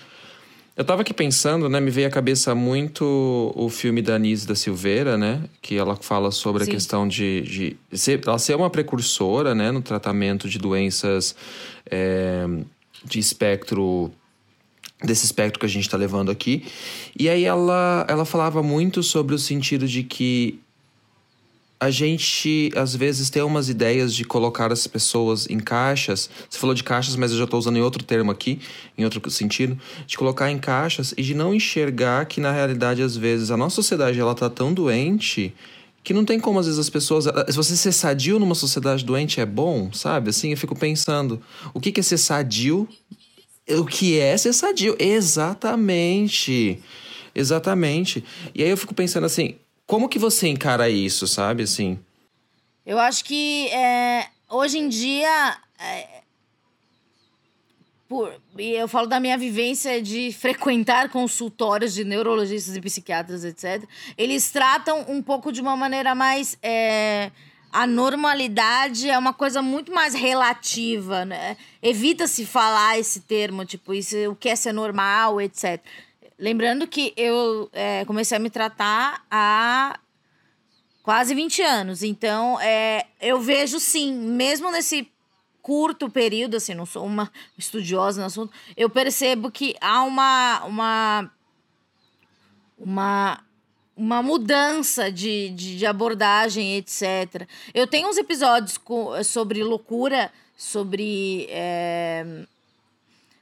Speaker 3: Eu tava aqui pensando, né? Me veio à cabeça muito o filme da Anise da Silveira, né? Que ela fala sobre Sim. a questão de, de ser, ela ser uma precursora, né? No tratamento de doenças é, de espectro desse espectro que a gente está levando aqui. E aí ela, ela falava muito sobre o sentido de que a gente às vezes tem umas ideias de colocar as pessoas em caixas. Você falou de caixas, mas eu já estou usando em outro termo aqui, em outro sentido, de colocar em caixas e de não enxergar que na realidade às vezes a nossa sociedade ela tá tão doente que não tem como às vezes as pessoas, se você ser sadio numa sociedade doente é bom, sabe? Assim, eu fico pensando, o que é ser sadio? O que é ser sadio? Exatamente. Exatamente. E aí eu fico pensando assim, como que você encara isso, sabe, assim?
Speaker 2: Eu acho que é, hoje em dia... É, por, e eu falo da minha vivência de frequentar consultórios de neurologistas e psiquiatras, etc. Eles tratam um pouco de uma maneira mais... É, a normalidade é uma coisa muito mais relativa, né? Evita-se falar esse termo, tipo, isso, o que é ser normal, etc. Lembrando que eu é, comecei a me tratar há quase 20 anos. Então, é, eu vejo sim, mesmo nesse curto período, assim, não sou uma estudiosa no assunto, eu percebo que há uma. uma uma uma mudança de, de, de, abordagem, etc. Eu tenho uns episódios com, sobre loucura, sobre, é,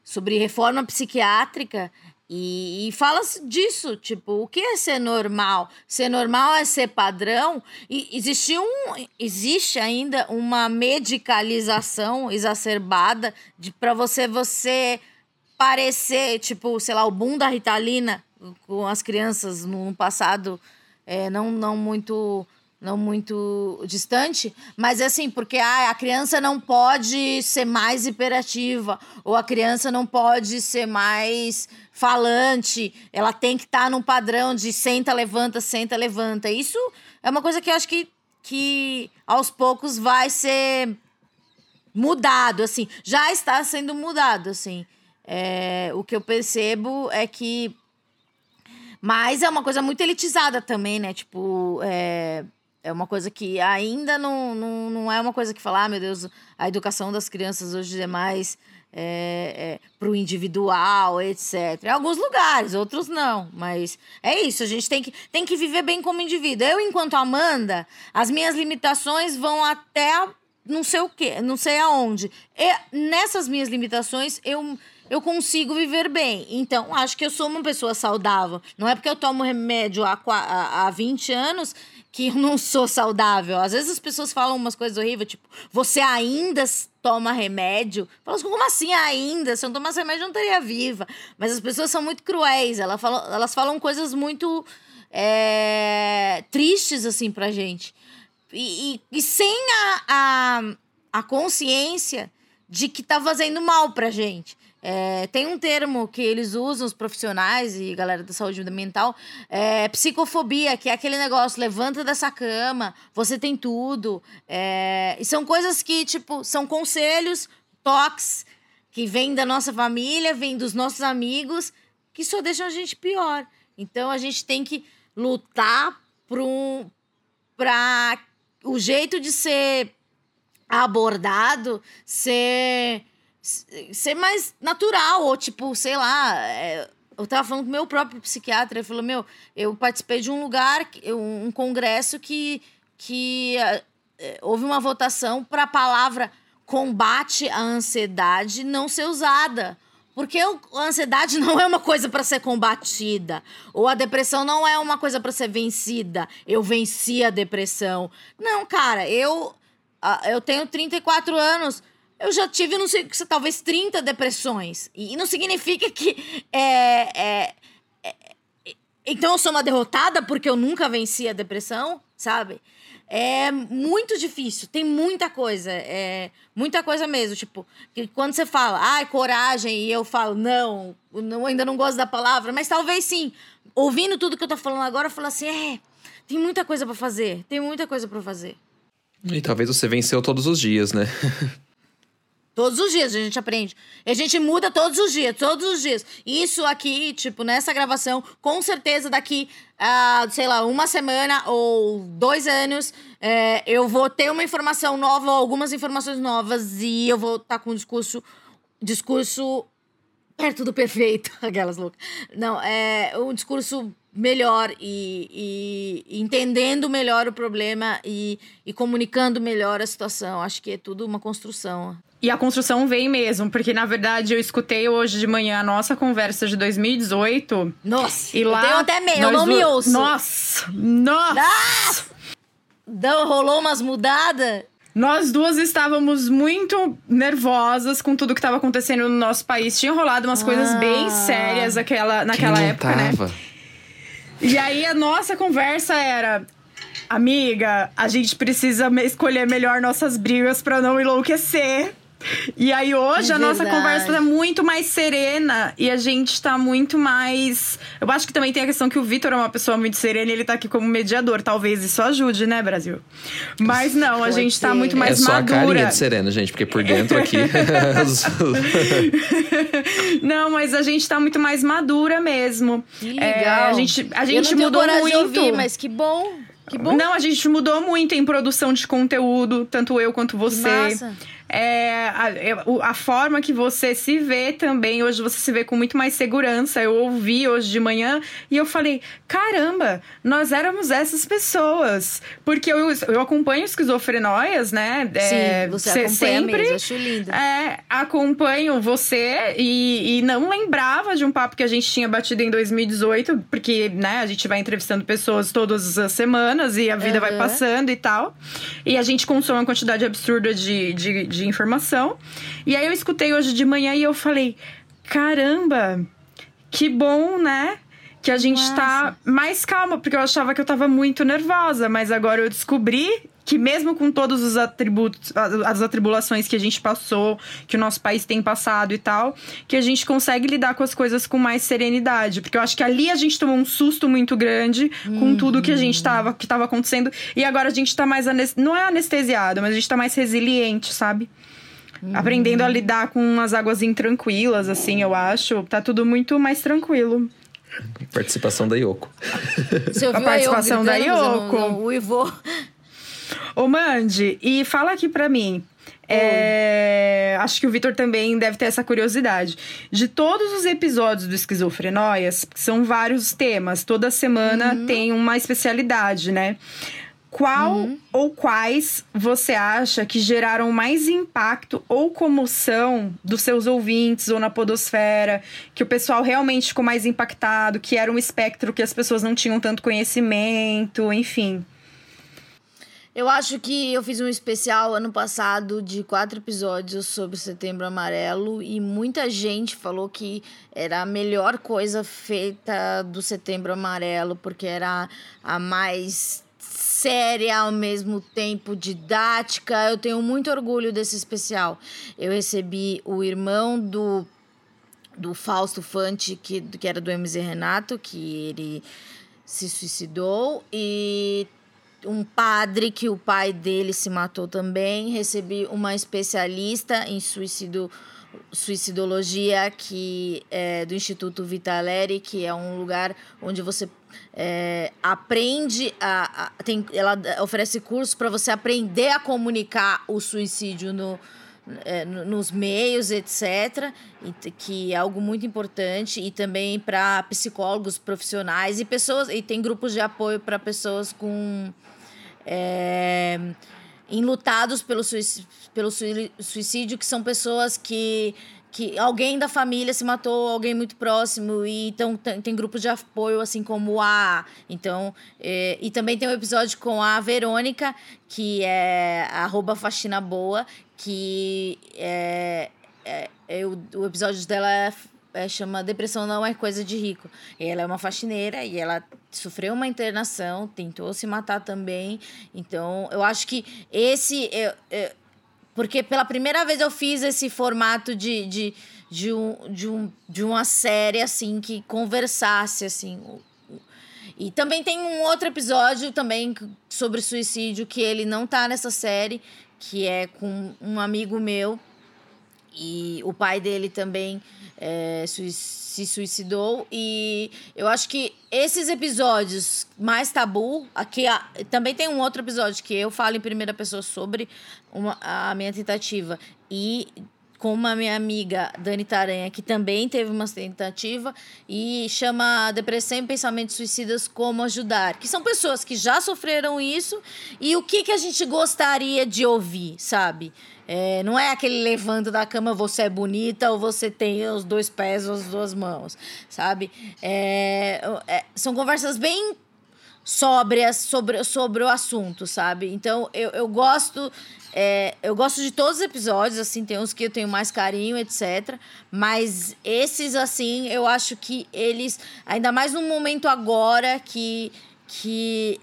Speaker 2: sobre reforma psiquiátrica. E, e fala disso, tipo, o que é ser normal? Ser normal é ser padrão. E existe, um, existe ainda uma medicalização exacerbada para você você parecer, tipo, sei lá, o boom da Ritalina com as crianças no passado é, não, não muito não muito distante, mas assim, porque ah, a criança não pode ser mais hiperativa, ou a criança não pode ser mais falante, ela tem que estar tá num padrão de senta, levanta, senta, levanta. Isso é uma coisa que eu acho que, que aos poucos vai ser mudado, assim, já está sendo mudado, assim. É, o que eu percebo é que mas é uma coisa muito elitizada também, né? Tipo, é, é uma coisa que ainda não, não, não é uma coisa que falar, ah, meu Deus, a educação das crianças hoje é mais é, é, para o individual, etc. Em alguns lugares, outros não. Mas é isso, a gente tem que, tem que viver bem como indivíduo. Eu, enquanto Amanda, as minhas limitações vão até não sei o quê, não sei aonde. E nessas minhas limitações, eu eu consigo viver bem. Então, acho que eu sou uma pessoa saudável. Não é porque eu tomo remédio há, há, há 20 anos que eu não sou saudável. Às vezes as pessoas falam umas coisas horríveis, tipo, você ainda toma remédio? Falo assim, como assim ainda? Se eu não tomasse remédio, eu não estaria viva. Mas as pessoas são muito cruéis, elas falam, elas falam coisas muito é, tristes, assim, pra gente. E, e, e sem a, a, a consciência de que tá fazendo mal pra gente. É, tem um termo que eles usam, os profissionais e galera da saúde mental, é psicofobia, que é aquele negócio, levanta dessa cama, você tem tudo. É, e são coisas que, tipo, são conselhos, toques, que vêm da nossa família, vêm dos nossos amigos, que só deixam a gente pior. Então a gente tem que lutar para um, o jeito de ser abordado ser ser mais natural, ou tipo, sei lá. É, eu tava falando com meu próprio psiquiatra, ele falou: Meu, eu participei de um lugar, um congresso que, que é, é houve uma votação para a palavra combate à ansiedade não ser usada. Porque a ansiedade não é uma coisa para ser combatida. Ou a depressão não é uma coisa para ser vencida. Eu venci a depressão. Não, cara, eu, eu tenho 34 anos eu já tive, não sei, talvez 30 depressões. E não significa que. É, é, é, então eu sou uma derrotada porque eu nunca venci a depressão, sabe? É muito difícil, tem muita coisa, é muita coisa mesmo. Tipo, que quando você fala, ai, ah, coragem, e eu falo, não, ainda não gosto da palavra, mas talvez sim. Ouvindo tudo que eu tô falando agora, eu falo assim, é, tem muita coisa para fazer, tem muita coisa para fazer.
Speaker 3: E talvez você venceu todos os dias, né?
Speaker 2: Todos os dias a gente aprende. A gente muda todos os dias, todos os dias. Isso aqui, tipo, nessa gravação, com certeza daqui, uh, sei lá, uma semana ou dois anos, é, eu vou ter uma informação nova, algumas informações novas, e eu vou estar tá com um discurso. Discurso perto do perfeito, aquelas loucas. Não, é um discurso melhor e, e, entendendo melhor o problema e, e comunicando melhor a situação. Acho que é tudo uma construção.
Speaker 1: E a construção vem mesmo, porque na verdade eu escutei hoje de manhã a nossa conversa de 2018.
Speaker 2: Nossa!
Speaker 1: E lá, eu
Speaker 2: tenho até meio, eu não me ouço.
Speaker 1: Nossa! Nossa!
Speaker 2: Ah! rolou umas mudadas.
Speaker 1: Nós duas estávamos muito nervosas com tudo que estava acontecendo no nosso país. Tinha rolado umas ah. coisas bem sérias aquela, naquela época, né? tava? né? E aí a nossa conversa era: Amiga, a gente precisa escolher melhor nossas brigas para não enlouquecer. E aí hoje é a nossa conversa tá muito mais serena e a gente tá muito mais. Eu acho que também tem a questão que o Vitor é uma pessoa muito serena e ele tá aqui como mediador. Talvez isso ajude, né, Brasil? Mas não, a gente tá muito mais
Speaker 3: é só
Speaker 1: madura.
Speaker 3: a carinha de serena, gente, porque por dentro aqui.
Speaker 1: não, mas a gente tá muito mais madura mesmo.
Speaker 2: Que legal. É,
Speaker 1: a gente, a gente mudou muito.
Speaker 2: Ouvir, mas que bom. Que bom.
Speaker 1: Não, a gente mudou muito em produção de conteúdo, tanto eu quanto você.
Speaker 2: Que massa.
Speaker 1: É, a, é, a, forma que você se vê também. Hoje você se vê com muito mais segurança. Eu ouvi hoje de manhã e eu falei: caramba, nós éramos essas pessoas. Porque eu, eu acompanho esquizofrenóias, né?
Speaker 2: É, Sim, você acompanha sempre, mesmo, acho lindo.
Speaker 1: É, acompanho você e, e não lembrava de um papo que a gente tinha batido em 2018, porque, né, a gente vai entrevistando pessoas todas as semanas e a vida uhum. vai passando e tal. E a gente consome uma quantidade absurda de, de, de informação. E aí eu escutei hoje de manhã e eu falei: caramba, que bom, né? Que a gente tá Nossa. tá mais calma, porque eu achava que eu tava muito nervosa, mas agora eu descobri que mesmo com todos os atributos, as atribulações que a gente passou, que o nosso país tem passado e tal, que a gente consegue lidar com as coisas com mais serenidade. Porque eu acho que ali a gente tomou um susto muito grande com uhum. tudo que a gente tava, que tava acontecendo. E agora a gente tá mais, não é anestesiado, mas a gente tá mais resiliente, sabe? Uhum. Aprendendo a lidar com umas águas intranquilas, assim, eu acho. Tá tudo muito mais tranquilo.
Speaker 3: Participação da Yoko.
Speaker 1: Você ouviu a participação a da Yoko.
Speaker 2: o Ivo
Speaker 1: Ô, Mandy, e fala aqui pra mim. É, acho que o Vitor também deve ter essa curiosidade. De todos os episódios do Esquizofrenóias, são vários temas, toda semana uhum. tem uma especialidade, né? Qual uhum. ou quais você acha que geraram mais impacto ou comoção dos seus ouvintes ou na podosfera? Que o pessoal realmente ficou mais impactado, que era um espectro que as pessoas não tinham tanto conhecimento, enfim.
Speaker 2: Eu acho que eu fiz um especial ano passado de quatro episódios sobre Setembro Amarelo e muita gente falou que era a melhor coisa feita do Setembro Amarelo, porque era a mais séria ao mesmo tempo didática. Eu tenho muito orgulho desse especial. Eu recebi o irmão do do Fausto Fante, que, que era do MZ Renato, que ele se suicidou e um padre que o pai dele se matou também. Recebi uma especialista em suicídio suicidologia que é do Instituto Vitaleri, que é um lugar onde você é, aprende a, a, tem, ela oferece cursos para você aprender a comunicar o suicídio no, é, nos meios, etc., que é algo muito importante, e também para psicólogos profissionais e pessoas, e tem grupos de apoio para pessoas com é, enlutados pelo suicídio, pelo suicídio, que são pessoas que que alguém da família se matou, alguém muito próximo, e então tem, tem grupos de apoio, assim como a. Então, é, e também tem um episódio com a Verônica, que é arroba faxina boa, que é, é, é o, o episódio dela é chama Depressão Não é Coisa de Rico. Ela é uma faxineira e ela sofreu uma internação, tentou se matar também. Então, eu acho que esse. Eu, eu, porque pela primeira vez eu fiz esse formato de, de, de, um, de, um, de uma série, assim, que conversasse, assim. E também tem um outro episódio também sobre suicídio que ele não tá nessa série, que é com um amigo meu. E o pai dele também é, se suicidou. E eu acho que esses episódios mais tabu. Aqui também tem um outro episódio que eu falo em primeira pessoa sobre uma, a minha tentativa. E com uma minha amiga, Dani Taranha, que também teve uma tentativa e chama Depressão e Pensamentos Suicidas Como Ajudar, que são pessoas que já sofreram isso e o que, que a gente gostaria de ouvir, sabe? É, não é aquele levando da cama, você é bonita ou você tem os dois pés ou as duas mãos, sabe? É, é, são conversas bem sóbrias sobre, sobre o assunto, sabe? Então, eu, eu gosto... É, eu gosto de todos os episódios, assim, tem uns que eu tenho mais carinho, etc. Mas esses, assim, eu acho que eles... Ainda mais num momento agora que... que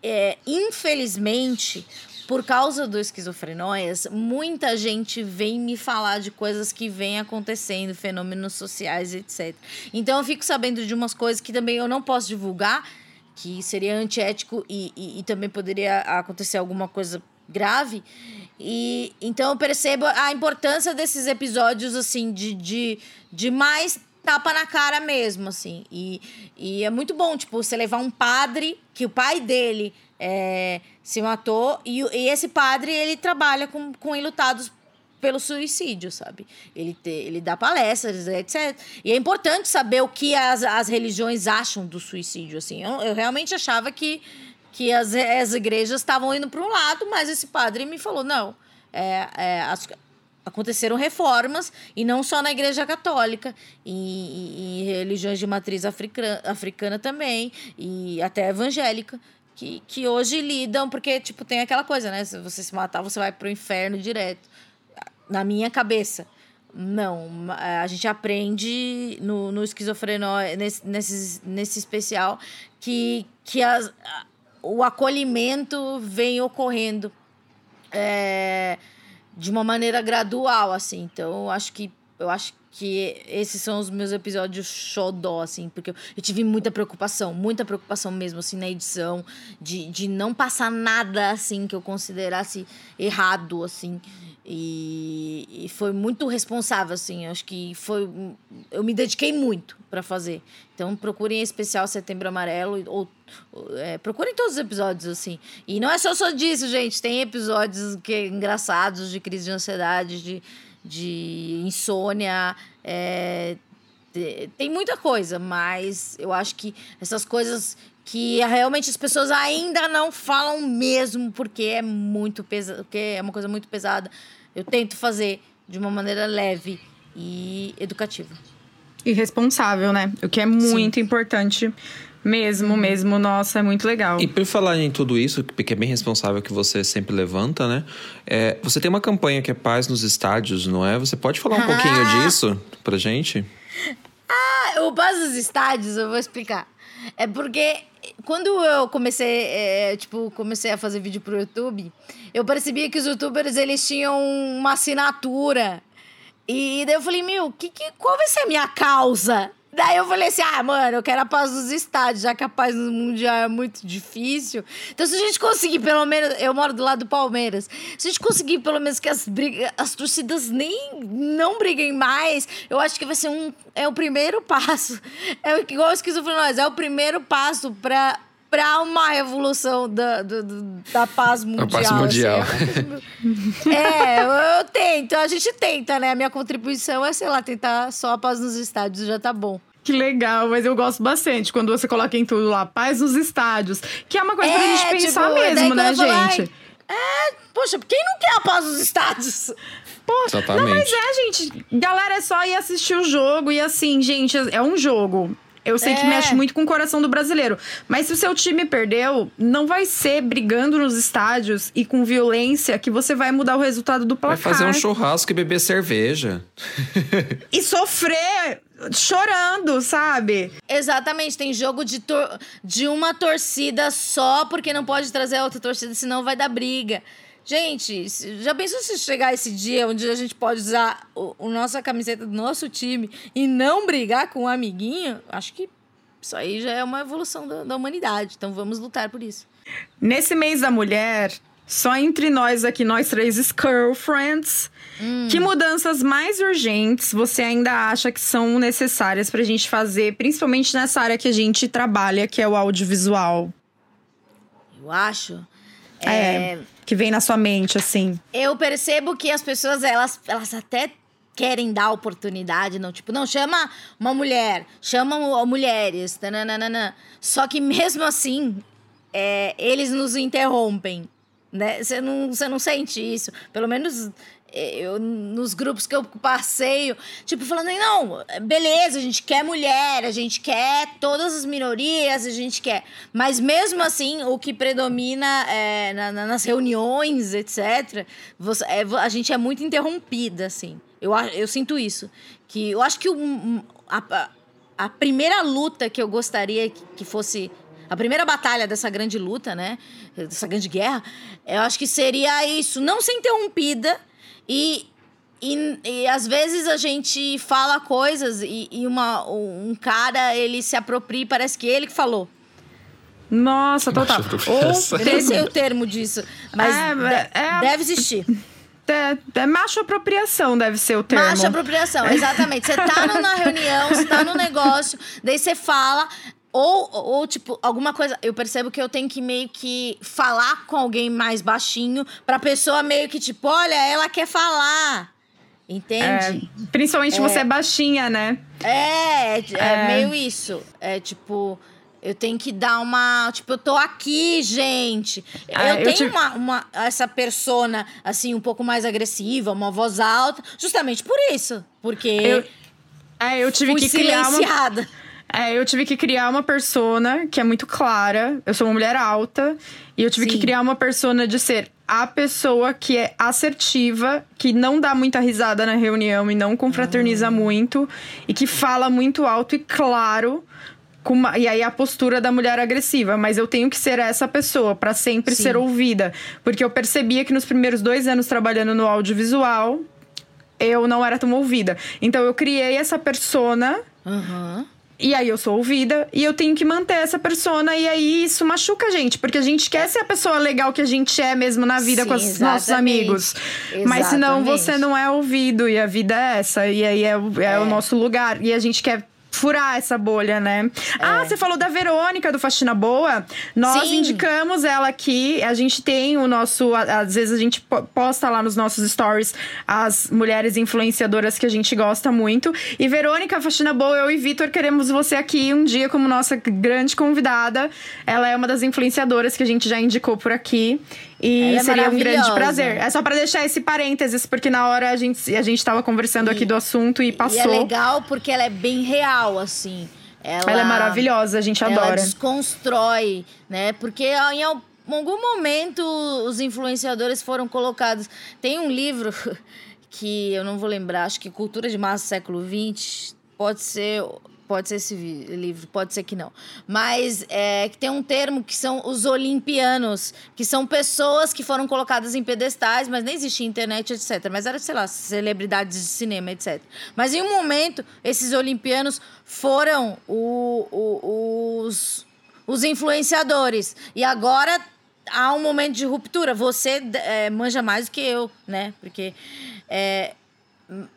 Speaker 2: é, infelizmente, por causa do esquizofrenóias, muita gente vem me falar de coisas que vêm acontecendo, fenômenos sociais, etc. Então eu fico sabendo de umas coisas que também eu não posso divulgar, que seria antiético e, e, e também poderia acontecer alguma coisa grave. E então eu percebo a importância desses episódios, assim, de, de, de mais tapa na cara mesmo, assim. E, e é muito bom, tipo, você levar um padre, que o pai dele é, se matou, e, e esse padre, ele trabalha com, com enlutados pelo suicídio, sabe? Ele, te, ele dá palestras, etc. E é importante saber o que as, as religiões acham do suicídio, assim. Eu, eu realmente achava que, que as, as igrejas estavam indo para um lado, mas esse padre me falou, não, é, é, as, aconteceram reformas, e não só na igreja católica, em, em religiões de matriz africana, africana também, e até evangélica, que, que hoje lidam, porque, tipo, tem aquela coisa, né? Se você se matar, você vai pro inferno direto na minha cabeça. Não, a gente aprende no, no esquizofrenó, nesse, nesse, nesse especial, que, que as, o acolhimento vem ocorrendo é, de uma maneira gradual, assim. Então, eu acho que eu acho que esses são os meus episódios xodó, assim, porque eu tive muita preocupação, muita preocupação mesmo, assim, na edição, de, de não passar nada, assim, que eu considerasse errado, assim. E, e foi muito responsável, assim. Acho que foi. Eu me dediquei muito para fazer. Então procurem em especial Setembro Amarelo ou é, procurem todos os episódios, assim. E não é só só disso, gente. Tem episódios que engraçados de crise de ansiedade, de, de insônia. É, tem muita coisa, mas eu acho que essas coisas que realmente as pessoas ainda não falam mesmo porque é muito pesado, porque é uma coisa muito pesada eu tento fazer de uma maneira leve e educativa.
Speaker 1: E responsável, né? O que é muito Sim. importante mesmo, mesmo. Nossa, é muito legal.
Speaker 3: E por falar em tudo isso, que é bem responsável que você sempre levanta, né? É, você tem uma campanha que é Paz nos Estádios, não é? Você pode falar um pouquinho disso pra gente?
Speaker 2: Ah, o Paz nos Estádios, eu vou explicar. É porque quando eu comecei, é, tipo, comecei a fazer vídeo pro YouTube, eu percebia que os youtubers, eles tinham uma assinatura. E daí eu falei, meu, que, que, qual vai ser a minha causa? Daí eu falei assim: ah, mano, eu quero a paz dos estádios, já que a paz no Mundial é muito difícil. Então, se a gente conseguir, pelo menos. Eu moro do lado do Palmeiras. Se a gente conseguir, pelo menos, que as, briga, as torcidas nem não briguem mais, eu acho que vai ser um. É o primeiro passo. É igual eu nós, é o primeiro passo pra para uma revolução da, da, da paz mundial. A paz mundial. Assim. é, eu, eu, tento, a gente tenta, né? A minha contribuição é, sei lá, tentar só a paz nos estádios, já tá bom.
Speaker 1: Que legal, mas eu gosto bastante quando você coloca em tudo lá, paz nos estádios. Que é uma coisa é, pra gente tipo, pensar tipo, mesmo, né, gente?
Speaker 2: é, poxa, quem não quer a paz nos estádios?
Speaker 1: Poxa, Exatamente. não, mas é, gente. Galera, é só ir assistir o jogo e assim, gente, é um jogo. Eu sei é. que mexe muito com o coração do brasileiro. Mas se o seu time perdeu, não vai ser brigando nos estádios e com violência que você vai mudar o resultado do placar.
Speaker 3: Vai fazer um churrasco e beber cerveja.
Speaker 1: e sofrer chorando, sabe?
Speaker 2: Exatamente, tem jogo de, de uma torcida só, porque não pode trazer a outra torcida, senão vai dar briga. Gente, já pensou se chegar esse dia onde a gente pode usar o, o nossa camiseta do nosso time e não brigar com um amiguinho? Acho que isso aí já é uma evolução da, da humanidade. Então vamos lutar por isso.
Speaker 1: Nesse mês da mulher, só entre nós aqui, nós três girlfriends, hum. que mudanças mais urgentes você ainda acha que são necessárias pra gente fazer, principalmente nessa área que a gente trabalha, que é o audiovisual?
Speaker 2: Eu acho.
Speaker 1: É, é que vem na sua mente, assim?
Speaker 2: Eu percebo que as pessoas, elas, elas até querem dar oportunidade, não, tipo, não, chama uma mulher, chama mulheres, tananana. Só que mesmo assim, é, eles nos interrompem, né? Você não, você não sente isso. Pelo menos eu, nos grupos que eu passeio, tipo, falando, não, beleza, a gente quer mulher, a gente quer todas as minorias, a gente quer. Mas mesmo assim, o que predomina é, na, nas reuniões, etc., você, é, a gente é muito interrompida, assim. Eu, eu sinto isso. Que eu acho que o, a, a primeira luta que eu gostaria que fosse a primeira batalha dessa grande luta, né? Dessa grande guerra, eu acho que seria isso, não ser interrompida e, e, e às vezes a gente fala coisas e, e uma, um cara, ele se apropria e parece que ele que falou.
Speaker 1: Nossa, total.
Speaker 2: Ou, nem sei o termo disso, mas é, é, deve existir.
Speaker 1: É, é, macho apropriação, deve ser o termo.
Speaker 2: Macho apropriação, exatamente. Você tá na reunião, você tá no negócio, daí você fala, Ou, ou, tipo, alguma coisa. Eu percebo que eu tenho que meio que falar com alguém mais baixinho pra pessoa meio que, tipo, olha, ela quer falar. Entende?
Speaker 1: É, principalmente é. você é baixinha, né?
Speaker 2: É, é, é, meio isso. É tipo. Eu tenho que dar uma. Tipo, eu tô aqui, gente. Ah, eu, eu tenho uma, uma, essa persona, assim, um pouco mais agressiva, uma voz alta, justamente por isso. Porque.
Speaker 1: Eu, é, eu tive que criar uma. É, eu tive que criar uma persona que é muito clara. Eu sou uma mulher alta. E eu tive Sim. que criar uma persona de ser a pessoa que é assertiva, que não dá muita risada na reunião e não confraterniza ah. muito. E que fala muito alto e claro. Uma, e aí a postura da mulher agressiva, mas eu tenho que ser essa pessoa para sempre Sim. ser ouvida, porque eu percebia que nos primeiros dois anos trabalhando no audiovisual eu não era tão ouvida. Então eu criei essa persona
Speaker 2: uhum.
Speaker 1: E aí eu sou ouvida e eu tenho que manter essa persona e aí isso machuca a gente, porque a gente quer ser a pessoa legal que a gente é mesmo na vida Sim, com os nossos amigos. Exatamente. Mas senão você não é ouvido e a vida é essa e aí é, é, é o nosso lugar e a gente quer furar essa bolha, né? É. Ah, você falou da Verônica do Faxina Boa. Nós Sim. indicamos ela aqui. A gente tem o nosso. Às vezes a gente posta lá nos nossos stories as mulheres influenciadoras que a gente gosta muito. E Verônica Faxina Boa, eu e Vitor queremos você aqui um dia como nossa grande convidada. Ela é uma das influenciadoras que a gente já indicou por aqui. E Ela é seria é um grande prazer. É só para deixar esse parênteses, porque na hora a gente, a gente tava conversando e, aqui do assunto e passou. E é
Speaker 2: legal porque ela é bem real, assim. Ela,
Speaker 1: ela é maravilhosa, a gente adora. Ela
Speaker 2: desconstrói, né? Porque em algum momento os influenciadores foram colocados. Tem um livro que eu não vou lembrar, acho que Cultura de Massa século XX, pode ser Pode ser esse livro, pode ser que não. Mas é, tem um termo que são os olimpianos, que são pessoas que foram colocadas em pedestais, mas nem existia internet, etc. Mas eram, sei lá, celebridades de cinema, etc. Mas em um momento, esses olimpianos foram o, o, os, os influenciadores. E agora há um momento de ruptura. Você é, manja mais do que eu, né? Porque. É,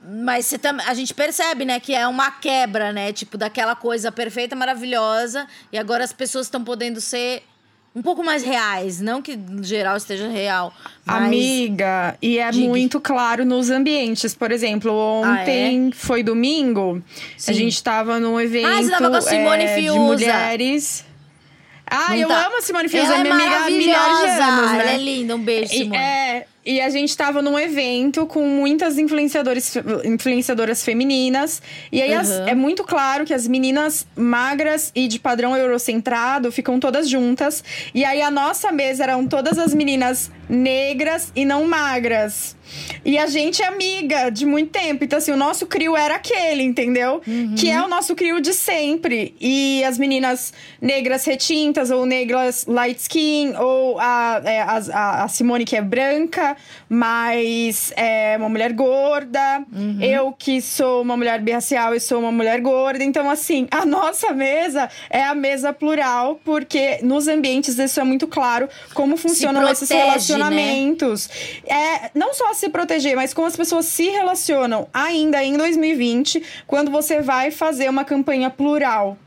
Speaker 2: mas você tam, a gente percebe, né, que é uma quebra, né? Tipo, daquela coisa perfeita, maravilhosa. E agora as pessoas estão podendo ser um pouco mais reais. Não que no geral esteja real.
Speaker 1: Mas... Amiga, e é Diga. muito claro nos ambientes. Por exemplo, ontem ah, é? foi domingo. Sim. A gente estava num evento ah, você tava com a Simone é, de mulheres. Ah, eu tá. amo a Simone Fiuza,
Speaker 2: ela
Speaker 1: é minha amiga há milhares de anos, né?
Speaker 2: Ela é linda, um beijo, Simone.
Speaker 1: É, e a gente tava num evento com muitas influenciadores, influenciadoras femininas. E aí uhum. as, é muito claro que as meninas magras e de padrão eurocentrado ficam todas juntas. E aí a nossa mesa eram todas as meninas negras e não magras. E a gente é amiga de muito tempo. Então, assim, o nosso crio era aquele, entendeu? Uhum. Que é o nosso crio de sempre. E as meninas negras retintas, ou negras light skin, ou a, é, a, a Simone que é branca, mas é uma mulher gorda. Uhum. Eu que sou uma mulher birracial e sou uma mulher gorda. Então, assim, a nossa mesa é a mesa plural, porque nos ambientes isso é muito claro como funcionam esses relacionamentos. Né? É, não só se proteger, mas como as pessoas se relacionam ainda em 2020, quando você vai fazer uma campanha plural.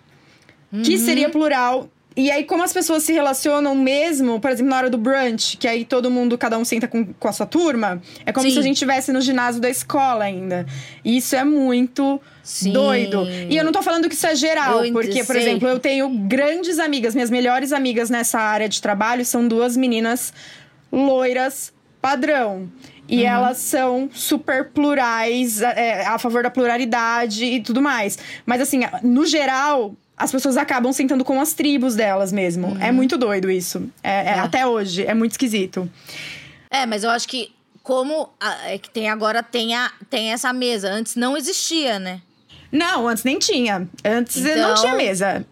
Speaker 1: Uhum. Que seria plural e aí, como as pessoas se relacionam mesmo, por exemplo, na hora do brunch, que aí todo mundo, cada um senta com, com a sua turma, é como Sim. se a gente estivesse no ginásio da escola ainda. E isso é muito Sim. doido. E eu não tô falando que isso é geral, eu porque, por exemplo, eu tenho grandes amigas, minhas melhores amigas nessa área de trabalho são duas meninas loiras padrão. E uhum. elas são super plurais, é, a favor da pluralidade e tudo mais. Mas, assim, no geral, as pessoas acabam sentando com as tribos delas mesmo. Uhum. É muito doido isso. É, é, é, Até hoje, é muito esquisito.
Speaker 2: É, mas eu acho que como a, é que tem agora tem, a, tem essa mesa. Antes não existia, né?
Speaker 1: Não, antes nem tinha. Antes então... não tinha mesa.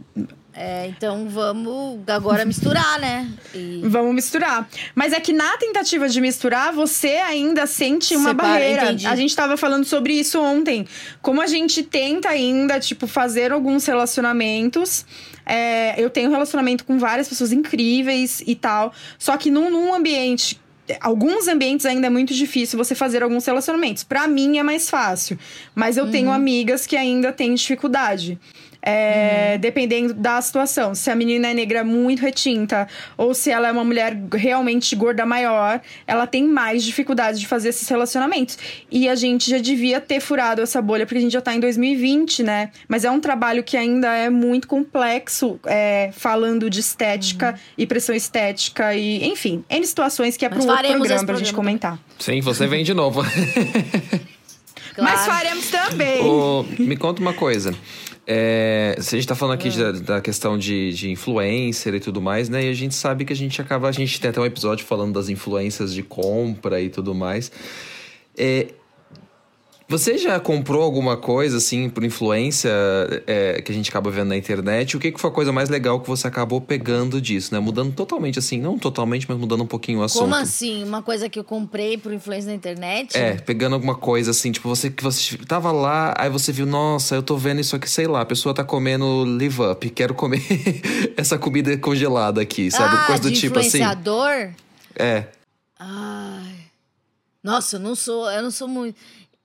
Speaker 2: É, então vamos agora misturar, né?
Speaker 1: E... Vamos misturar. Mas é que na tentativa de misturar, você ainda sente uma Separa, barreira. Entendi. A gente tava falando sobre isso ontem. Como a gente tenta ainda, tipo, fazer alguns relacionamentos. É, eu tenho relacionamento com várias pessoas incríveis e tal. Só que num, num ambiente alguns ambientes ainda é muito difícil você fazer alguns relacionamentos. Para mim é mais fácil, mas eu uhum. tenho amigas que ainda têm dificuldade. É, Dependendo da situação. Se a menina é negra muito retinta, ou se ela é uma mulher realmente gorda maior, ela tem mais dificuldade de fazer esses relacionamentos. E a gente já devia ter furado essa bolha, porque a gente já tá em 2020, né? Mas é um trabalho que ainda é muito complexo, é, falando de estética
Speaker 2: Uhum.
Speaker 1: e pressão estética, e enfim, N situações que é para
Speaker 2: Mas
Speaker 1: um outro programa pra gente comentar.
Speaker 3: Sim, você vem de novo.
Speaker 1: Mas
Speaker 2: Claro.
Speaker 1: faremos também.
Speaker 3: Ô, me conta uma coisa. É, se a gente tá falando aqui da, da questão de, de influencer e tudo mais, né? E a gente sabe que a gente acaba. A gente tem até um episódio falando das influências de compra e tudo mais. É, você já comprou alguma coisa, assim, por influência é, que a gente acaba vendo na internet? O que, que foi a coisa mais legal que você acabou pegando disso, né? Mudando totalmente, assim, não totalmente, mas mudando um pouquinho o assunto.
Speaker 2: Como assim? Uma coisa que eu comprei por influência na internet?
Speaker 3: É, pegando alguma coisa assim, tipo, você que você tava lá, aí você viu, nossa, eu tô vendo isso aqui, sei lá, a pessoa tá comendo live up, quero comer essa comida congelada aqui, sabe?
Speaker 2: Ah,
Speaker 3: coisa do tipo assim.
Speaker 2: influenciador?
Speaker 3: É.
Speaker 2: Ai. Nossa, eu não sou, eu não sou muito,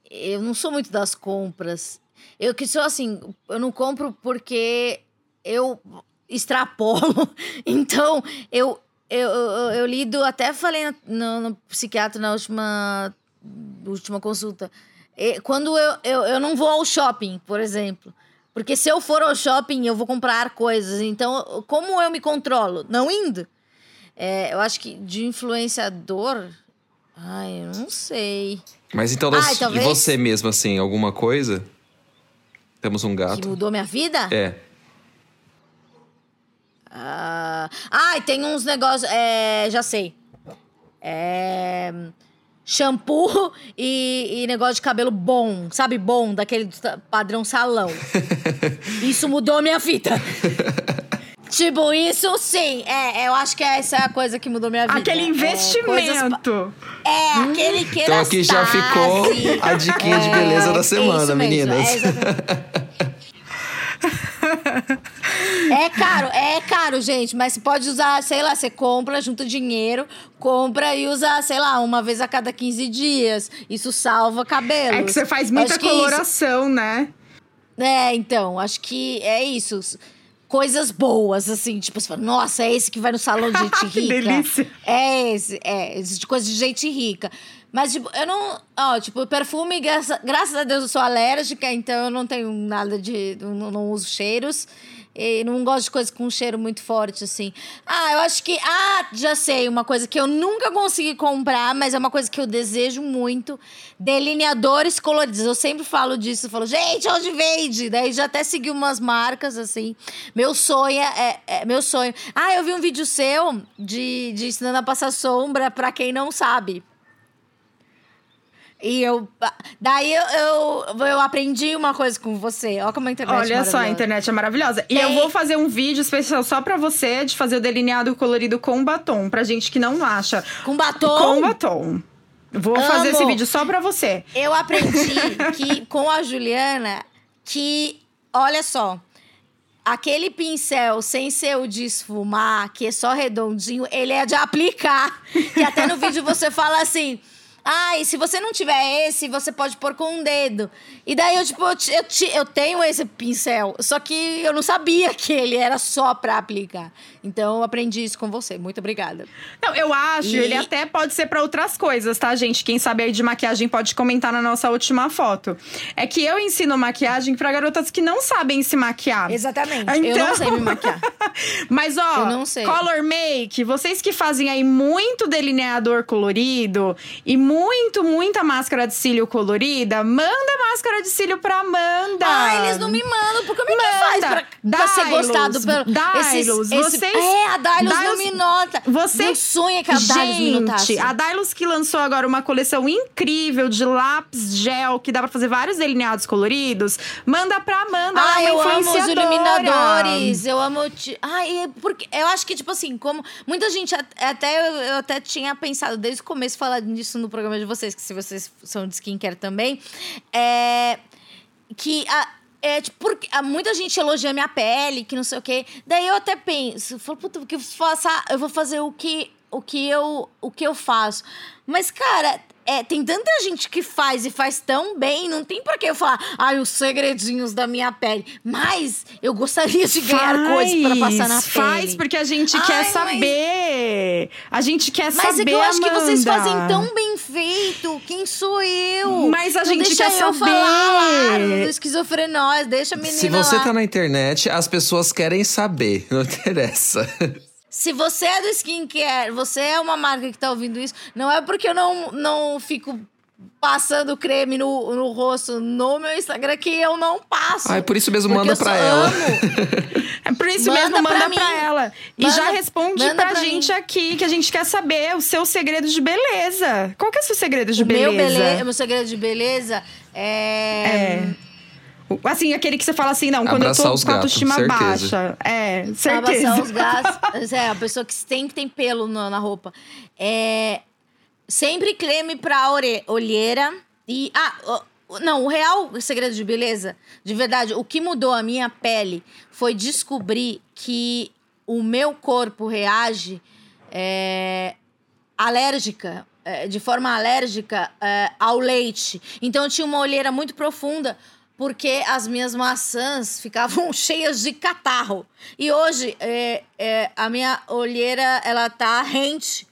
Speaker 2: eu não sou muito das compras. Eu que sou assim, eu não compro porque eu extrapolo. Então, eu eu, eu, eu lido, até falei no, no psiquiatra na última última consulta. Quando eu, eu, eu não vou ao shopping, por exemplo. Porque se eu for ao shopping, eu vou comprar coisas. Então, como eu me controlo? Não indo. É, eu acho que de influenciador. Ai, eu não sei.
Speaker 3: Mas então, das-
Speaker 2: Ai,
Speaker 3: de
Speaker 2: talvez-
Speaker 3: você mesmo, assim, alguma coisa? Temos um
Speaker 2: Que
Speaker 3: gato.
Speaker 2: mudou minha vida?
Speaker 3: É.
Speaker 2: Ah, ai, tem uns negócios. É, já sei. É, shampoo e, e negócio de cabelo bom, sabe? Bom, daquele padrão salão. Isso mudou minha vida. tipo, isso sim. É, eu acho que essa é a coisa que mudou minha vida.
Speaker 1: Aquele
Speaker 2: É,
Speaker 1: investimento.
Speaker 2: É, aquele que
Speaker 3: Então aqui já ficou a diquinha de beleza da semana,
Speaker 2: mesmo,
Speaker 3: meninas.
Speaker 2: é. É caro, é caro, gente, mas você pode usar, sei lá, você compra, junta dinheiro, compra e usa, sei lá, uma vez a cada 15 dias. Isso salva cabelos.
Speaker 1: É que você faz muita
Speaker 2: que isso-
Speaker 1: coloração, né?
Speaker 2: é, então, acho que é isso. Coisas boas, assim, tipo, você fala, nossa, é esse que vai no salão de gente
Speaker 1: Que
Speaker 2: rica.
Speaker 1: delícia.
Speaker 2: É esse, é, esse de coisa de gente rica. Mas, tipo, eu não. Ó, tipo, perfume, graça, graças a Deus eu sou alérgica, então eu não tenho nada de. Não, não uso cheiros. E não gosto de coisa com cheiro muito forte, assim. Ah, eu acho que. Ah, já sei, uma coisa que eu nunca consegui comprar, mas é uma coisa que eu desejo muito: delineadores coloridos. Eu sempre falo disso, eu falo, gente, onde vende? Daí já até segui umas marcas, assim. Meu sonho é, é- é- meu sonho. Ah, eu vi um vídeo seu de, de ensinando a passar sombra pra quem não sabe. E eu. Daí eu, eu, eu aprendi uma coisa com você. Olha como a internet é
Speaker 1: Olha só, a internet é maravilhosa. E
Speaker 2: Tem-
Speaker 1: eu vou fazer um vídeo especial só pra você de fazer o delineado colorido com batom, pra gente que não acha.
Speaker 2: Com batom?
Speaker 1: Com batom. Vou
Speaker 2: Amo.
Speaker 1: fazer esse vídeo só pra você.
Speaker 2: Eu aprendi que com a Juliana que, olha só, aquele pincel sem ser o de esfumar, que é só redondinho, ele é de aplicar. E até no vídeo você fala assim. Ah, e se você não tiver esse, você pode pôr com um dedo. E daí eu, tipo, eu, eu, eu tenho esse pincel, só que eu não sabia que ele era só pra aplicar. Então eu aprendi isso com você. Muito obrigada.
Speaker 1: Não, eu acho,
Speaker 2: E-
Speaker 1: ele até pode ser pra outras coisas, tá, gente? Quem sabe aí de maquiagem pode comentar na nossa última foto. É que eu ensino maquiagem pra garotas que não sabem se maquiar.
Speaker 2: Exatamente.
Speaker 1: Então-
Speaker 2: Eu não sei me maquiar.
Speaker 1: Mas ó,
Speaker 2: Eu não sei.
Speaker 1: color make, vocês que fazem aí muito delineador colorido e muito, muita máscara de cílio colorida, manda máscara de cílio pra Amanda.
Speaker 2: Ah, eles não me mandam. Por como é que faz pra, pra ser gostado pelo...
Speaker 1: Dylos, vocês-
Speaker 2: É, a Dylos, não
Speaker 1: Dylos-
Speaker 2: me nota.
Speaker 1: Você...
Speaker 2: Meu sonho é que a Dylos me notasse.
Speaker 1: Gente, a Dylos que lançou agora uma coleção incrível de lápis gel, que dá pra fazer vários delineados coloridos. Manda pra Amanda,
Speaker 2: Ah,
Speaker 1: é
Speaker 2: eu
Speaker 1: uma
Speaker 2: amo os iluminadores. Eu amo. Ai, é porque eu acho que, tipo assim, como. Muita gente at- até eu, eu até tinha pensado desde o começo falar disso no programa de vocês, que se vocês são de skincare também. É. Que. A, é, tipo, porque ah, muita gente elogia minha pele, que não sei o quê. Daí eu até penso, falo, puta, porque eu, faça, eu vou fazer o que, o, que eu, o que eu faço. Mas, cara, é, tem tanta gente que faz e faz tão bem, não tem por que eu falar, ai, os segredinhos da minha pele. Mas eu gostaria de ganhar
Speaker 1: Faz,
Speaker 2: coisas para passar na
Speaker 1: Faz,
Speaker 2: pele.
Speaker 1: porque a gente
Speaker 2: Ai,
Speaker 1: quer
Speaker 2: mas-
Speaker 1: saber. A gente quer
Speaker 2: Mas
Speaker 1: saber,
Speaker 2: é que eu acho que vocês
Speaker 1: Amanda.
Speaker 2: fazem tão bem feito. Quem sou eu?
Speaker 1: Mas a
Speaker 2: Não
Speaker 1: gente
Speaker 2: deixa
Speaker 1: quer
Speaker 2: eu
Speaker 1: saber.
Speaker 2: falar lá esquizofrenóis, deixa a menina
Speaker 3: Se você
Speaker 2: lá.
Speaker 3: tá na internet, as pessoas querem saber. Não interessa.
Speaker 2: Se você é do skincare, você é uma marca que tá ouvindo isso, não é porque eu não, não fico passando creme no, no rosto no meu Instagram que eu não passo.
Speaker 3: Ai, por isso mesmo manda pra ela.
Speaker 2: amo.
Speaker 1: É por isso
Speaker 2: Manda
Speaker 1: mesmo, manda pra ela. E
Speaker 2: Manda-
Speaker 1: já responde
Speaker 2: manda
Speaker 1: pra,
Speaker 2: pra
Speaker 1: gente aqui, que a gente quer saber o seu segredo de beleza. Qual que é o seu segredo de
Speaker 2: o meu,
Speaker 1: beleza?
Speaker 2: bele... meu segredo de beleza é...
Speaker 1: É. Assim, aquele que você fala assim, não, quando
Speaker 3: Abraçar
Speaker 1: eu tô
Speaker 3: os
Speaker 1: com a
Speaker 3: gatos,
Speaker 1: autoestima
Speaker 3: certeza.
Speaker 1: baixa. É, certeza.
Speaker 2: Abaçar os gases. É, a pessoa que tem que tem pelo na, na roupa. É, sempre creme pra ore, olheira. E. Ah, não, o real segredo de beleza, de verdade, o que mudou a minha pele foi descobrir que o meu corpo reage é, alérgica. é, De forma alérgica é, ao leite. Então eu tinha uma olheira muito profunda porque as minhas maçãs ficavam cheias de catarro. E hoje é, é, a minha olheira ela tá rente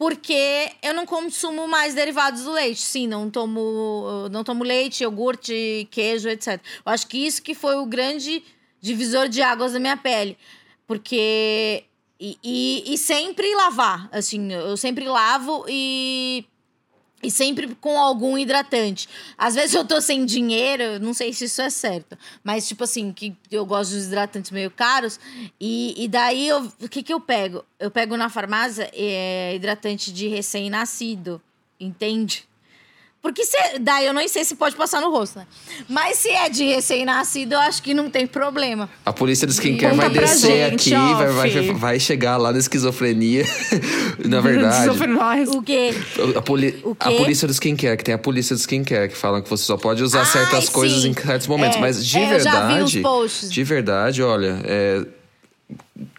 Speaker 2: porque eu não consumo mais derivados do leite. Sim, não tomo, não tomo leite, iogurte, queijo, etc. Eu acho que isso que foi o grande divisor de águas da minha pele. Porque. E, e, e sempre lavar. Assim, eu sempre lavo e. E sempre com algum hidratante. Às vezes eu tô sem dinheiro, não sei se isso é certo. Mas, tipo assim, que eu gosto dos hidratantes meio caros. E, e daí, eu, o que que eu pego? Eu pego na farmácia é, hidratante de recém-nascido. Entende? Porque se, daí eu não sei se pode passar no rosto, né? Mas se é de recém-nascido, eu acho que não tem problema.
Speaker 3: A polícia do skincare
Speaker 1: Conta
Speaker 3: vai descer
Speaker 1: gente,
Speaker 3: aqui, vai, vai,
Speaker 1: off.
Speaker 3: vai chegar lá na esquizofrenia. na verdade.
Speaker 1: Esquizofrenóis.
Speaker 2: O quê?
Speaker 3: A, poli-
Speaker 2: O
Speaker 3: a
Speaker 2: quê?
Speaker 3: polícia do skincare, que tem a polícia do skincare, que falam que você só pode usar
Speaker 2: Ai,
Speaker 3: certas coisas
Speaker 2: sim.
Speaker 3: em certos momentos.
Speaker 2: É,
Speaker 3: Mas de
Speaker 2: é, eu já vi
Speaker 3: verdade.
Speaker 2: uns posts.
Speaker 3: De verdade, olha, é,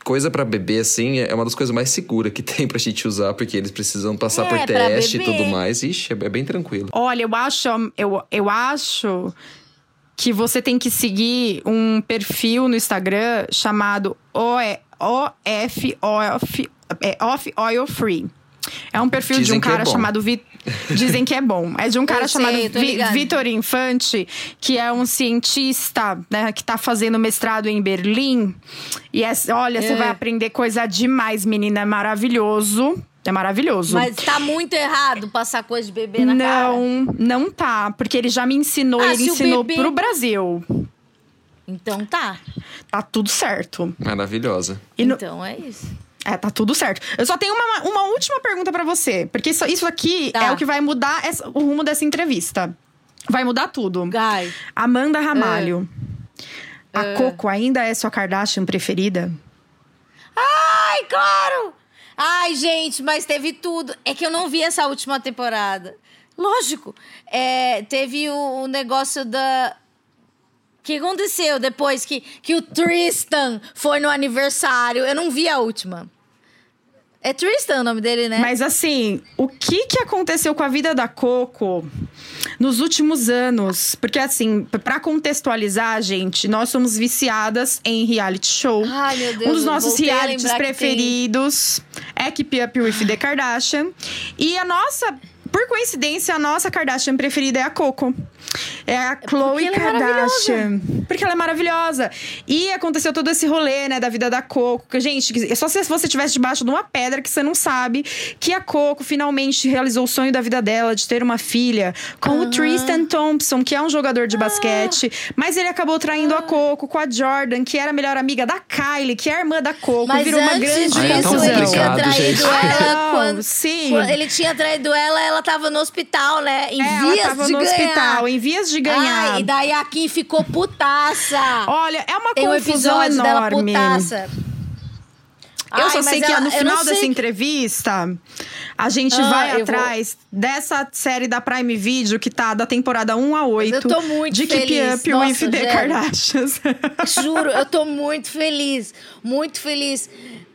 Speaker 3: coisa pra bebê, assim, é uma das coisas mais seguras que tem pra gente usar, porque eles precisam passar
Speaker 2: É,
Speaker 3: por teste e tudo mais. Ixi, é bem tranquilo.
Speaker 1: Olha, eu acho, eu, eu acho que você tem que seguir um perfil no Instagram chamado OF é, Off Oil Free. É um perfil de
Speaker 3: Dizem
Speaker 1: um
Speaker 3: que é
Speaker 1: cara
Speaker 3: bom.
Speaker 1: chamado Vi... Dizem que é bom. É de um cara
Speaker 2: sei,
Speaker 1: chamado Vi-. Vitor Infante, que é um cientista, né, que tá fazendo mestrado em Berlim. E é, olha, você
Speaker 2: É.
Speaker 1: vai aprender coisa demais, menina. É maravilhoso. É maravilhoso.
Speaker 2: Mas tá muito errado passar coisa de bebê na cara.
Speaker 1: Não, não tá. Porque ele já me ensinou,
Speaker 2: Ah,
Speaker 1: ele ensinou
Speaker 2: bebê-
Speaker 1: pro Brasil.
Speaker 2: Então tá.
Speaker 1: Tá tudo certo.
Speaker 3: Maravilhosa.
Speaker 1: E no-
Speaker 2: Então é isso.
Speaker 1: É, tá tudo certo. Eu só tenho uma, uma última pergunta pra você. Porque isso, isso aqui
Speaker 2: Tá.
Speaker 1: é o que vai mudar essa- o rumo dessa entrevista. Vai mudar tudo.
Speaker 2: Guy.
Speaker 1: Amanda Ramalho.
Speaker 2: Ah.
Speaker 1: A Coco ainda é sua Kardashian preferida?
Speaker 2: Ai, claro! Ai, gente, mas teve tudo. É que eu não vi essa última temporada. Lógico. É, teve o, o negócio da. O que aconteceu depois que, que o Tristan foi no aniversário? Eu não vi a última. É Tristan o nome dele, né?
Speaker 1: Mas assim, o que que aconteceu com a vida da Coco nos últimos anos? Porque assim, p- pra contextualizar, gente, nós somos viciadas em reality show.
Speaker 2: Ai, meu Deus,
Speaker 1: um dos nossos realities preferidos é Keep Up with the Kardashian. E a nossa, por coincidência, a nossa Kardashian preferida é a Coco. É a Khloe
Speaker 2: ela é
Speaker 1: Kardashian. porque ela é maravilhosa. E aconteceu todo esse rolê, né, da vida da Coco. Que, gente, é só se você estivesse debaixo de uma pedra que você não sabe que a Coco finalmente realizou o sonho da vida dela de ter uma filha com o Tristan Thompson, que é um jogador
Speaker 2: Ah.
Speaker 1: de basquete. Mas ele acabou traindo a Coco com a Jordan, que era a melhor amiga da Kylie, que é a irmã da Coco.
Speaker 2: Mas
Speaker 1: virou uma
Speaker 2: antes
Speaker 1: grande
Speaker 2: disso,
Speaker 3: é
Speaker 1: confusão.
Speaker 2: ele tinha
Speaker 3: complicado,
Speaker 2: traído
Speaker 3: gente.
Speaker 2: ela quando,
Speaker 1: sim.
Speaker 2: quando ele tinha traído ela, ela tava no hospital, né? Em
Speaker 1: É, ela
Speaker 2: vias
Speaker 1: tava
Speaker 2: de
Speaker 1: no
Speaker 2: ganhar.
Speaker 1: hospital, em vias de ganhar.
Speaker 2: Ai, e daí a Kim ficou putaça.
Speaker 1: Olha, é uma
Speaker 2: Tem um
Speaker 1: confusão
Speaker 2: dela
Speaker 1: enorme.
Speaker 2: putaça.
Speaker 1: Eu
Speaker 2: Ai,
Speaker 1: só sei que
Speaker 2: ela-
Speaker 1: no final dessa
Speaker 2: que-
Speaker 1: entrevista, a gente
Speaker 2: Ah,
Speaker 1: vai
Speaker 2: eu vou-
Speaker 1: atrás dessa série da Prime Video que tá da temporada 1 a 8.
Speaker 2: Eu tô muito
Speaker 1: de Keep
Speaker 2: feliz.
Speaker 1: Up
Speaker 2: Nossa,
Speaker 1: with the. Kardashians.
Speaker 2: Juro, eu tô muito feliz. Muito feliz.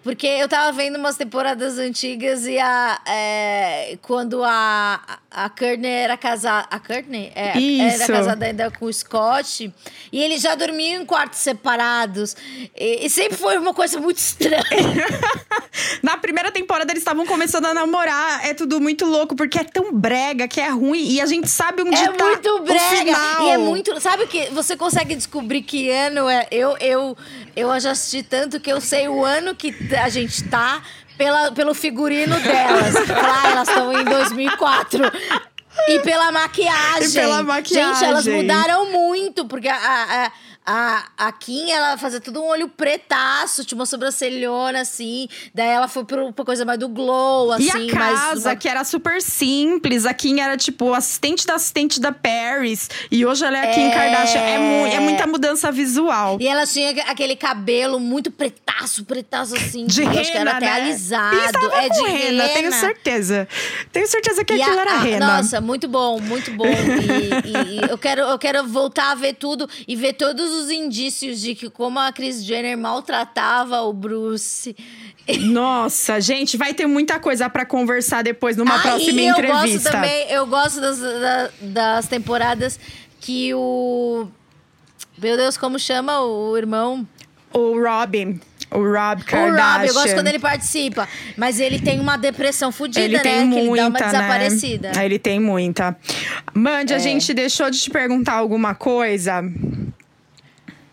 Speaker 2: Porque eu tava vendo umas temporadas antigas e a. É, quando a, a Courtney era casada. A Courtney? É,
Speaker 1: Isso.
Speaker 2: era casada ainda com o Scott. E eles já dormiam em quartos separados. E, e sempre foi uma coisa muito estranha.
Speaker 1: Na primeira temporada eles estavam começando a namorar. É tudo muito louco, porque é tão brega que é ruim. E a gente sabe onde
Speaker 2: É
Speaker 1: tá
Speaker 2: muito
Speaker 1: o
Speaker 2: brega.
Speaker 1: final.
Speaker 2: E é muito. Sabe o que? Você consegue descobrir que ano é. Eu, eu, eu já assisti tanto que eu sei o ano que a gente tá pela, pelo figurino delas. Lá, elas estão em 2004. E pela maquiagem.
Speaker 1: E pela maquiagem.
Speaker 2: Gente, elas mudaram muito, porque a. a a, a Kim, ela fazia tudo um olho pretaço, tinha uma sobrancelhona, assim. Daí ela foi pra uma coisa mais do glow, assim.
Speaker 1: E a
Speaker 2: mais
Speaker 1: casa,
Speaker 2: uma-
Speaker 1: que era super simples. A Kim era, tipo, assistente da assistente da Paris. E hoje ela é a Kim
Speaker 2: É.
Speaker 1: Kardashian. É, mu- é muita mudança visual.
Speaker 2: E ela tinha aquele cabelo muito pretaço, pretaço assim.
Speaker 1: De rena,
Speaker 2: acho que era até
Speaker 1: né?
Speaker 2: alisado. É de
Speaker 1: rena, tenho certeza. Tenho certeza que
Speaker 2: E
Speaker 1: aquilo
Speaker 2: a-
Speaker 1: era
Speaker 2: a-
Speaker 1: rena.
Speaker 2: Nossa, muito bom, muito bom. E, e- e eu, quero, eu quero voltar a ver tudo e ver todos os indícios de que como a Kris Jenner maltratava o Bruce.
Speaker 1: Nossa, gente, vai ter muita coisa pra conversar depois numa
Speaker 2: Ah,
Speaker 1: próxima
Speaker 2: e eu gosto
Speaker 1: entrevista.
Speaker 2: também, eu gosto das, da- das temporadas que o. Meu Deus, como chama o irmão?
Speaker 1: O Rob, o Rob
Speaker 2: O
Speaker 1: Kardashian.
Speaker 2: Rob, eu gosto quando ele participa. Mas ele tem uma depressão fodida,
Speaker 1: Ele
Speaker 2: né?
Speaker 1: tem
Speaker 2: que
Speaker 1: muita,
Speaker 2: ele dá uma
Speaker 1: né?
Speaker 2: desaparecida.
Speaker 1: Ele tem muita. Mandy, a
Speaker 2: É.
Speaker 1: gente deixou de te perguntar alguma coisa?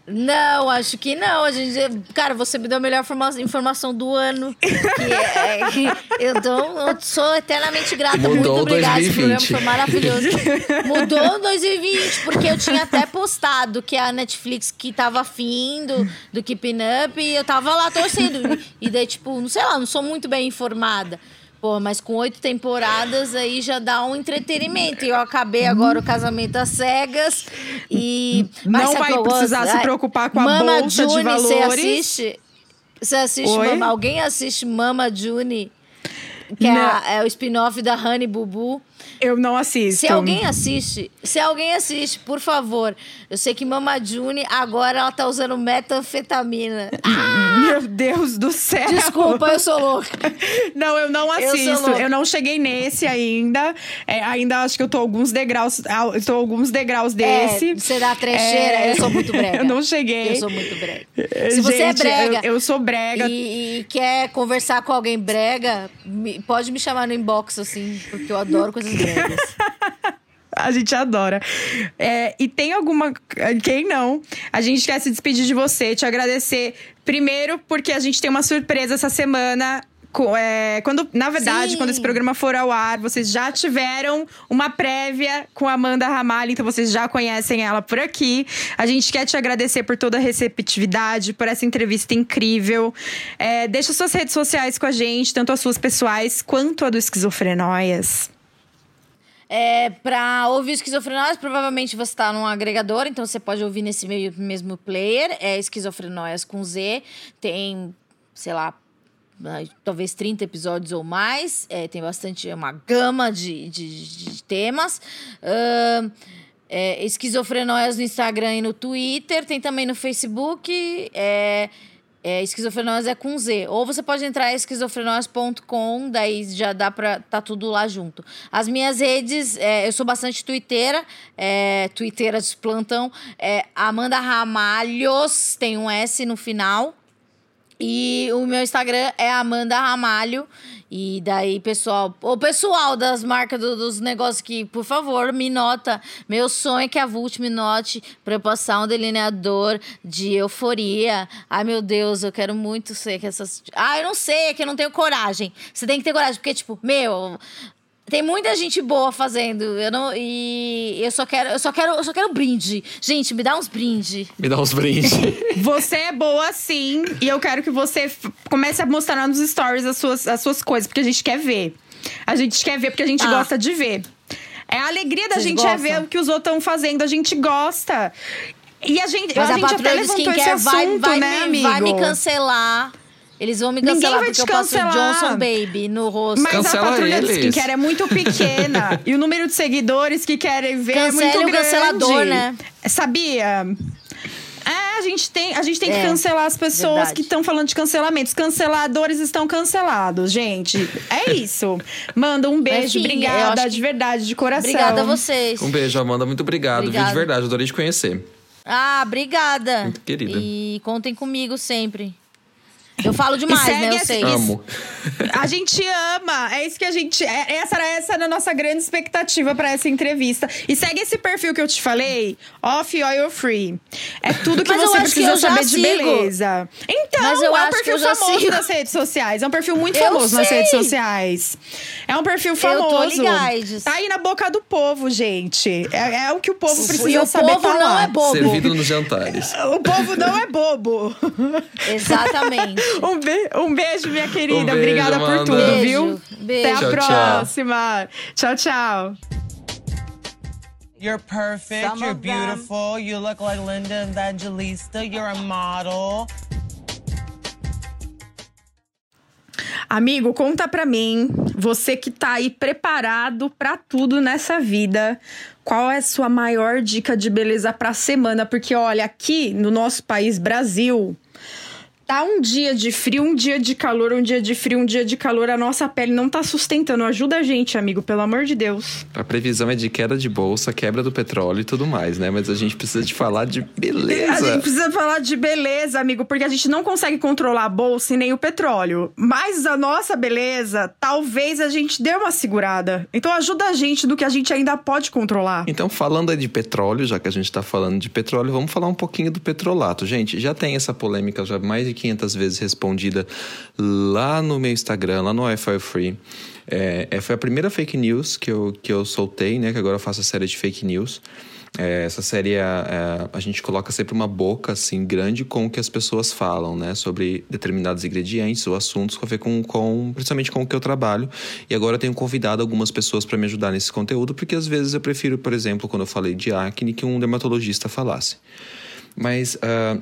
Speaker 2: Não, acho que não. A gente, cara, você me deu a melhor forma- informação do ano. Que é, que eu, dou- eu sou eternamente grata.
Speaker 3: Mudou
Speaker 2: Muito obrigada. Esse programa
Speaker 3: 2020.
Speaker 2: foi maravilhoso. Mudou 2020, porque eu tinha até postado que a Netflix que tava afim do, do Keeping Up e eu tava lá torcendo. E daí, tipo, não sei lá, não sou muito bem informada. Pô, mas com oito temporadas aí já dá um entretenimento. E eu acabei agora o casamento às cegas. E.
Speaker 1: Não
Speaker 2: sabe
Speaker 1: vai
Speaker 2: gosto?
Speaker 1: precisar se preocupar com a
Speaker 2: Mama
Speaker 1: bolsa de
Speaker 2: June, Você
Speaker 1: valores.
Speaker 2: assiste? Você assiste
Speaker 1: Oi?
Speaker 2: Mama? Alguém assiste Mama June? Que é,
Speaker 1: Não.
Speaker 2: a- é o spin-off da Honey Bubu.
Speaker 1: Eu não assisto.
Speaker 2: Se alguém assiste, se alguém assiste, por favor. Eu sei que Mama June agora ela tá usando metanfetamina.
Speaker 1: Meu Deus do céu.
Speaker 2: Desculpa, eu sou louca.
Speaker 1: Não, eu não
Speaker 2: Eu
Speaker 1: assisto. Eu,
Speaker 2: louca.
Speaker 1: não cheguei nesse ainda. É, ainda acho que eu tô alguns degraus. ah, Eu tô alguns degraus desse.
Speaker 2: É, você dá trecheira,
Speaker 1: É,
Speaker 2: eu sou muito brega.
Speaker 1: eu não cheguei.
Speaker 2: Eu sou muito brega. Se você é
Speaker 1: Gente,
Speaker 2: brega
Speaker 1: Eu, eu sou brega.
Speaker 2: e, e quer conversar com alguém brega, pode me chamar no inbox, assim, porque eu adoro coisas
Speaker 1: A gente adora. É, e tem alguma. Quem não? A gente quer se despedir de você, te agradecer. Primeiro, porque a gente tem uma surpresa essa semana. É, quando, na verdade,
Speaker 2: Sim.
Speaker 1: quando esse programa for ao ar, vocês já tiveram uma prévia com a Amanda Ramalho, então vocês já conhecem ela por aqui. A gente quer te agradecer por toda a receptividade, por essa entrevista incrível. É, deixa suas redes sociais com a gente, tanto as suas pessoais quanto a do Esquizofrenóias.
Speaker 2: É, pra ouvir Esquizofrenóias, provavelmente você tá num agregador, então você pode ouvir nesse mesmo player. É Esquizofrenóias com Z. Tem, sei lá, ah, talvez 30 episódios ou mais. É, tem bastante, uma gama de, de, de temas. Ahn, é, Esquizofrenóias no Instagram e no Twitter. Tem também no Facebook. É, é, esquizofrenóias é com Z. Ou você pode entrar em esquizofrenóias.com, daí já dá pra tá tudo lá junto. As minhas redes, é, eu sou bastante twitteira, é, twitteira de plantão. É, Amanda Ramalhos, tem um S no final. E o meu Instagram é Amanda Ramalho. E daí, pessoal, o pessoal das marcas do- dos negócios que, por favor, me nota. Meu sonho é que a Vult me note pra eu passar um delineador de euforia. Ai, meu Deus, eu quero muito ser que essas. Ah, eu não sei, é que eu não tenho coragem. Você tem que ter coragem, porque, tipo, meu. Tem muita gente boa fazendo. Eu não. E eu só quero. Eu só quero. Eu só quero brinde. Gente, me dá uns brinde.
Speaker 3: Me dá uns brindes.
Speaker 1: Você é boa sim, e eu quero que você comece a mostrar nos stories as suas, as suas coisas, porque a gente quer ver. A gente quer ver porque a gente
Speaker 2: Ah.
Speaker 1: gosta de ver. É a alegria da
Speaker 2: Vocês
Speaker 1: gente é ver o que os outros estão fazendo, a gente gosta. E a gente,
Speaker 2: Mas
Speaker 1: a
Speaker 2: a,
Speaker 1: gente até levantou esse
Speaker 2: skincare vai,
Speaker 1: assunto,
Speaker 2: vai,
Speaker 1: né,
Speaker 2: me,
Speaker 1: amigo?
Speaker 2: vai me cancelar. Eles vão me
Speaker 1: Ninguém
Speaker 2: cancelar
Speaker 1: vai
Speaker 2: porque
Speaker 1: te
Speaker 2: eu passo
Speaker 1: cancelar.
Speaker 2: Johnson Baby no rosto.
Speaker 1: Mas
Speaker 3: Cancela
Speaker 1: a patrulha do
Speaker 3: eles.
Speaker 1: skincare é muito pequena. e o número de seguidores que querem ver é
Speaker 2: Cancele
Speaker 1: muito
Speaker 2: o
Speaker 1: grande.
Speaker 2: cancelador, né?
Speaker 1: Sabia? É, gente tem, a gente tem que
Speaker 2: É,
Speaker 1: cancelar as pessoas
Speaker 2: verdade.
Speaker 1: que estão falando de cancelamento. Os canceladores estão cancelados, gente. É isso. Manda um beijo,
Speaker 2: Enfim,
Speaker 1: obrigada, de
Speaker 2: que-
Speaker 1: verdade, de coração.
Speaker 2: Obrigada a vocês.
Speaker 3: Um beijo, Amanda. Muito obrigado. Viu de
Speaker 2: Obrigada.
Speaker 3: verdade. Adorei te conhecer.
Speaker 2: Ah, obrigada.
Speaker 3: Muito querida.
Speaker 2: E contem comigo sempre. Eu falo demais,
Speaker 1: segue
Speaker 2: né? Eu
Speaker 1: esse-
Speaker 2: sei.
Speaker 3: Amo.
Speaker 1: A gente ama, é isso que a gente. é- essa era essa era a nossa grande expectativa pra essa entrevista. E segue esse perfil que eu te falei, Off Oil Free. É tudo que
Speaker 2: Mas eu
Speaker 1: você
Speaker 2: que
Speaker 1: precisa
Speaker 2: eu já
Speaker 1: saber de beleza. Então,
Speaker 2: Mas eu
Speaker 1: é um
Speaker 2: acho que
Speaker 1: perfil
Speaker 2: eu já
Speaker 1: famoso
Speaker 2: sigo.
Speaker 1: nas redes sociais. É um perfil muito
Speaker 2: Eu
Speaker 1: famoso nas redes sociais. É um perfil famoso.
Speaker 2: ligades.
Speaker 1: Tá aí na boca do povo, gente. É, é o que o povo precisa
Speaker 2: E o
Speaker 1: saber
Speaker 2: povo não é bobo.
Speaker 3: Servido nos jantares.
Speaker 1: O povo não é bobo.
Speaker 2: Exatamente.
Speaker 1: Um, be- um beijo, minha querida.
Speaker 3: Um beijo,
Speaker 1: Obrigada por
Speaker 3: Amanda.
Speaker 1: tudo,
Speaker 2: Beijo,
Speaker 1: viu?
Speaker 2: beijo.
Speaker 1: Até a
Speaker 3: Tchau,
Speaker 1: próxima. Tchau, tchau.
Speaker 4: You're perfect.
Speaker 2: Some
Speaker 4: you're beautiful. You look like Linda Evangelista. You're a model.
Speaker 1: Amigo, conta pra mim, você que tá aí preparado pra tudo nessa vida, qual é a sua maior dica de beleza pra semana? Porque olha, aqui no nosso país, Brasil, tá um dia de frio, um dia de calor, um dia de frio, um dia de calor, a nossa pele não tá sustentando. Ajuda a gente, amigo, pelo amor de Deus.
Speaker 3: A previsão é de queda de bolsa, quebra do petróleo e tudo mais, né? Mas a gente precisa de falar de
Speaker 1: A
Speaker 3: beleza.
Speaker 1: gente precisa falar de beleza, amigo, porque a gente não consegue controlar a bolsa e nem o petróleo. Mas a nossa beleza, talvez a gente dê uma segurada. Então ajuda a gente do que a gente ainda pode controlar.
Speaker 3: Então, falando aí de petróleo, já que a gente tá falando de petróleo, vamos falar um pouquinho do petrolato. Gente, já tem essa polêmica já mais de 500 vezes respondida lá no meu Instagram, lá no Wi-Fi Free. É, foi a primeira fake news que eu, que eu soltei, né? Que agora eu faço a série de fake news. É, essa série, é, é, a gente coloca sempre uma boca, assim, grande com o que as pessoas falam, né? Sobre determinados ingredientes ou assuntos com a ver com, com principalmente com o que eu trabalho. E agora eu tenho convidado algumas pessoas para me ajudar nesse conteúdo, porque às vezes eu prefiro, por exemplo, quando eu falei de acne, que um dermatologista falasse. Mas... ah,